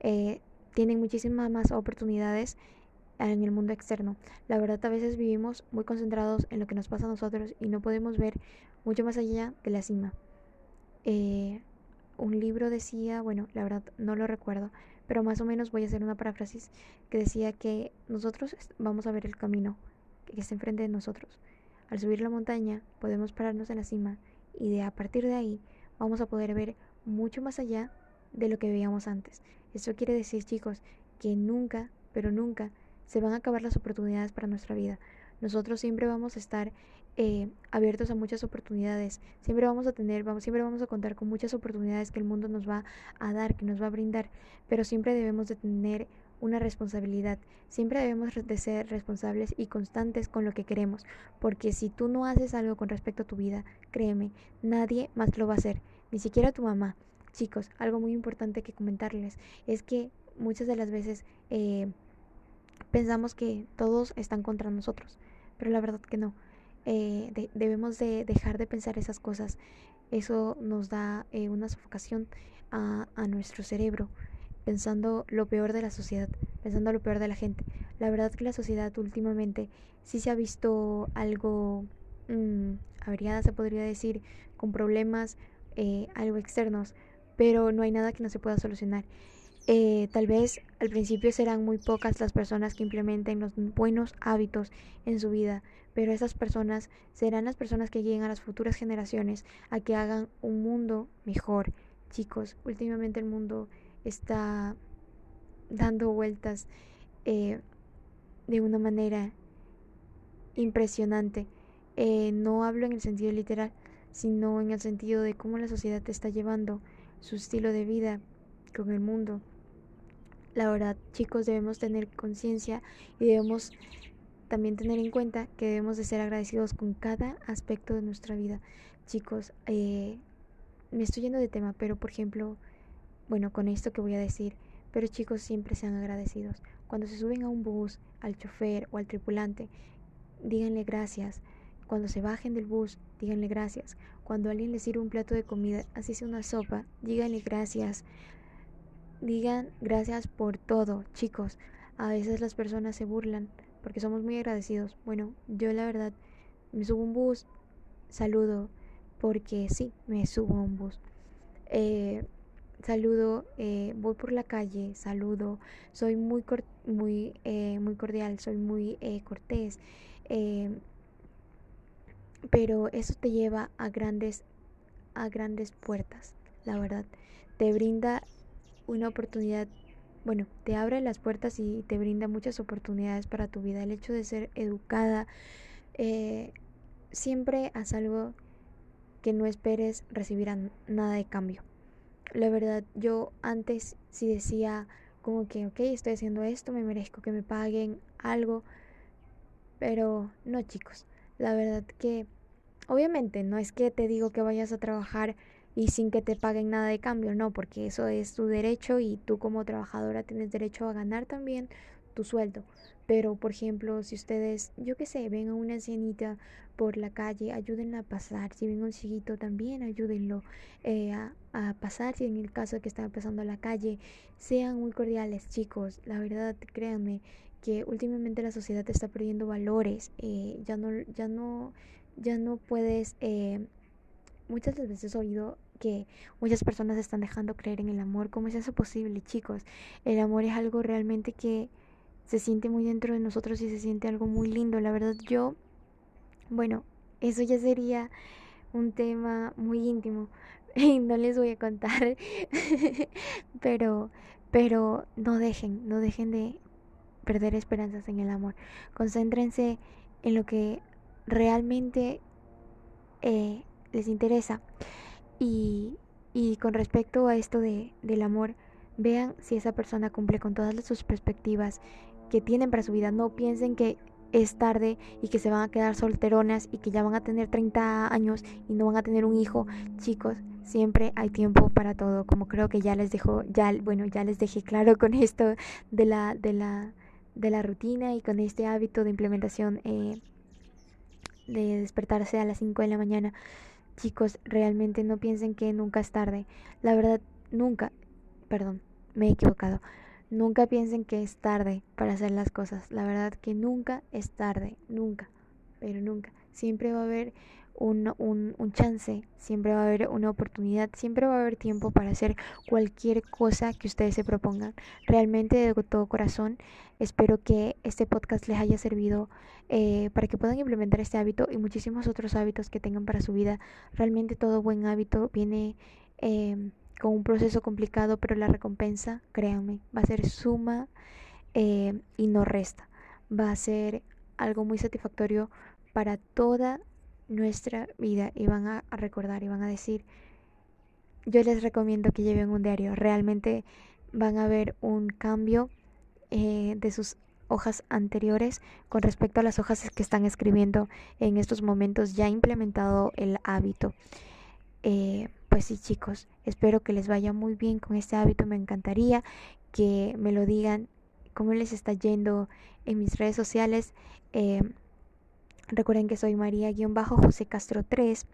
eh, tienen muchísimas más oportunidades en el mundo externo. La verdad a veces vivimos muy concentrados en lo que nos pasa a nosotros y no podemos ver mucho más allá de la cima. Eh, un libro decía, bueno, la verdad no lo recuerdo, pero más o menos voy a hacer una paráfrasis que decía que nosotros vamos a ver el camino que está enfrente de nosotros. Al subir la montaña podemos pararnos en la cima y de a partir de ahí vamos a poder ver mucho más allá de lo que veíamos antes. Eso quiere decir, chicos, que nunca, pero nunca se van a acabar las oportunidades para nuestra vida. Nosotros siempre vamos a estar eh, abiertos a muchas oportunidades. Siempre vamos a tener, vamos, siempre vamos a contar con muchas oportunidades que el mundo nos va a dar, que nos va a brindar, pero siempre debemos de tener una responsabilidad. Siempre debemos de ser responsables y constantes con lo que queremos, porque si tú no haces algo con respecto a tu vida, créeme, nadie más lo va a hacer, ni siquiera tu mamá. Chicos, algo muy importante que comentarles es que muchas de las veces eh, pensamos que todos están contra nosotros, pero la verdad que no. Eh, debemos de dejar de pensar esas cosas. Eso nos da eh, una sofocación a, a nuestro cerebro pensando lo peor de la sociedad, pensando lo peor de la gente. La verdad que la sociedad últimamente sí se ha visto algo mmm, averiada, se podría decir, con problemas, eh, algo externos, pero no hay nada que no se pueda solucionar. Eh, tal vez al principio serán muy pocas las personas que implementen los buenos hábitos en su vida, pero esas personas serán las personas que lleguen a las futuras generaciones a que hagan un mundo mejor. Chicos, últimamente el mundo está dando vueltas eh, de una manera impresionante. Eh, no hablo en el sentido literal, sino en el sentido de cómo la sociedad te está llevando su estilo de vida con el mundo. La verdad, chicos, debemos tener conciencia y debemos también tener en cuenta que debemos de ser agradecidos con cada aspecto de nuestra vida. Chicos, eh, me estoy yendo de tema, pero por ejemplo, bueno, con esto que voy a decir, pero chicos siempre sean agradecidos. Cuando se suben a un bus, al chofer o al tripulante, díganle gracias. Cuando se bajen del bus, díganle gracias. Cuando alguien les sirve un plato de comida, así sea una sopa, díganle gracias. Digan gracias por todo, chicos. A veces las personas se burlan porque somos muy agradecidos. Bueno, yo la verdad me subo un bus, saludo, porque sí, me subo un bus. Eh, saludo, eh, voy por la calle, saludo, soy muy, muy, eh, muy cordial, soy muy eh, cortés, pero eso te lleva a grandes, a grandes puertas, la verdad. Te brinda una oportunidad, bueno, te abre las puertas y te brinda muchas oportunidades para tu vida. El hecho de ser educada, siempre haz algo que no esperes recibir nada de cambio la verdad, yo antes sí decía como que, ok, estoy haciendo esto, me merezco que me paguen algo, pero no chicos, la verdad que obviamente no es que te digo que vayas a trabajar y sin que te paguen nada de cambio, no, porque eso es tu derecho y tú como trabajadora tienes derecho a ganar también tu sueldo. Pero, por ejemplo, si ustedes, yo qué sé, ven a una ancianita por la calle, ayúdenla a pasar. Si ven a un chiquito, también ayúdenlo eh, a, a, pasar. Si en el caso de que están pasando a la calle, sean muy cordiales, chicos. La verdad, créanme que últimamente la sociedad está perdiendo valores. Eh, ya no, ya no, ya no puedes. Eh, muchas veces he oído que muchas personas están dejando creer en el amor. ¿Cómo es eso posible, chicos? El amor es algo realmente que se siente muy dentro de nosotros y se siente algo muy lindo. La verdad yo, bueno, eso ya sería un tema muy íntimo y no les voy a contar, pero, pero no dejen, no dejen de perder esperanzas en el amor. Concéntrense en lo que realmente eh, les interesa. Y, y con respecto a esto de, del amor, vean si esa persona cumple con todas sus perspectivas que tienen para su vida. No piensen que es tarde y que se van a quedar solteronas y que ya van a tener 30 años y no van a tener un hijo. Chicos, siempre hay tiempo para todo, como creo que ya les dejo, ya bueno, ya les dejé claro con esto de la de la de la rutina y con este hábito de implementación eh, de despertarse a las 5 de la mañana. Chicos, realmente no piensen que nunca es tarde. La verdad, nunca, perdón, me he equivocado. Nunca piensen que es tarde para hacer las cosas. La verdad que nunca es tarde, nunca, pero nunca. Siempre va a haber un, un, chance, siempre va a haber una oportunidad, siempre va a haber tiempo para hacer cualquier cosa que ustedes se propongan. Realmente de todo corazón espero que este podcast les haya servido eh, para que puedan implementar este hábito y muchísimos otros hábitos que tengan para su vida. Realmente todo buen hábito viene eh, con un proceso complicado, pero la recompensa, créanme, va a ser suma eh, y no resta. Va a ser algo muy satisfactorio para toda nuestra vida y van a, recordar y van a decir, yo les recomiendo que lleven un diario, realmente van a ver un cambio eh, de sus hojas anteriores con respecto a las hojas que están escribiendo en estos momentos ya implementado el hábito. Eh, pues sí chicos, espero que les vaya muy bien con este hábito, me encantaría que me lo digan cómo les está yendo en mis redes sociales. Eh, Recuerden que soy María-José Castro 3.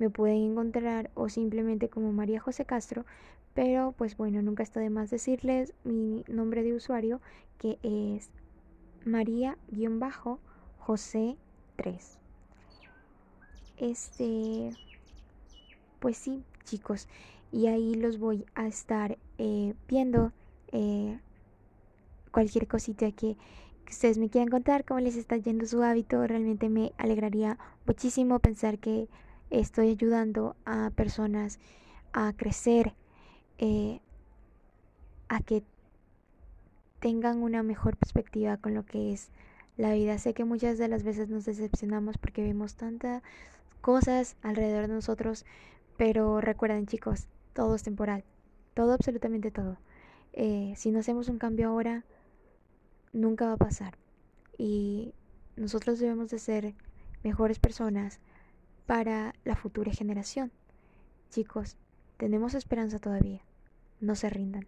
Me pueden encontrar o simplemente como María José Castro, pero pues bueno, nunca está de más decirles mi nombre de usuario que es María-José 3. Este, pues sí, chicos, y ahí los voy a estar eh, viendo eh, cualquier cosita que que ustedes me quieran contar cómo les está yendo su hábito. Realmente me alegraría muchísimo pensar que estoy ayudando a personas a crecer, eh, a que tengan una mejor perspectiva con lo que es la vida. Sé que muchas de las veces nos decepcionamos porque vemos tantas cosas alrededor de nosotros, pero recuerden chicos, todo es temporal, todo, absolutamente todo. Eh, si no hacemos un cambio ahora, nunca va a pasar. Y nosotros debemos de ser mejores personas para la futura generación. Chicos, tenemos esperanza todavía. No se rindan.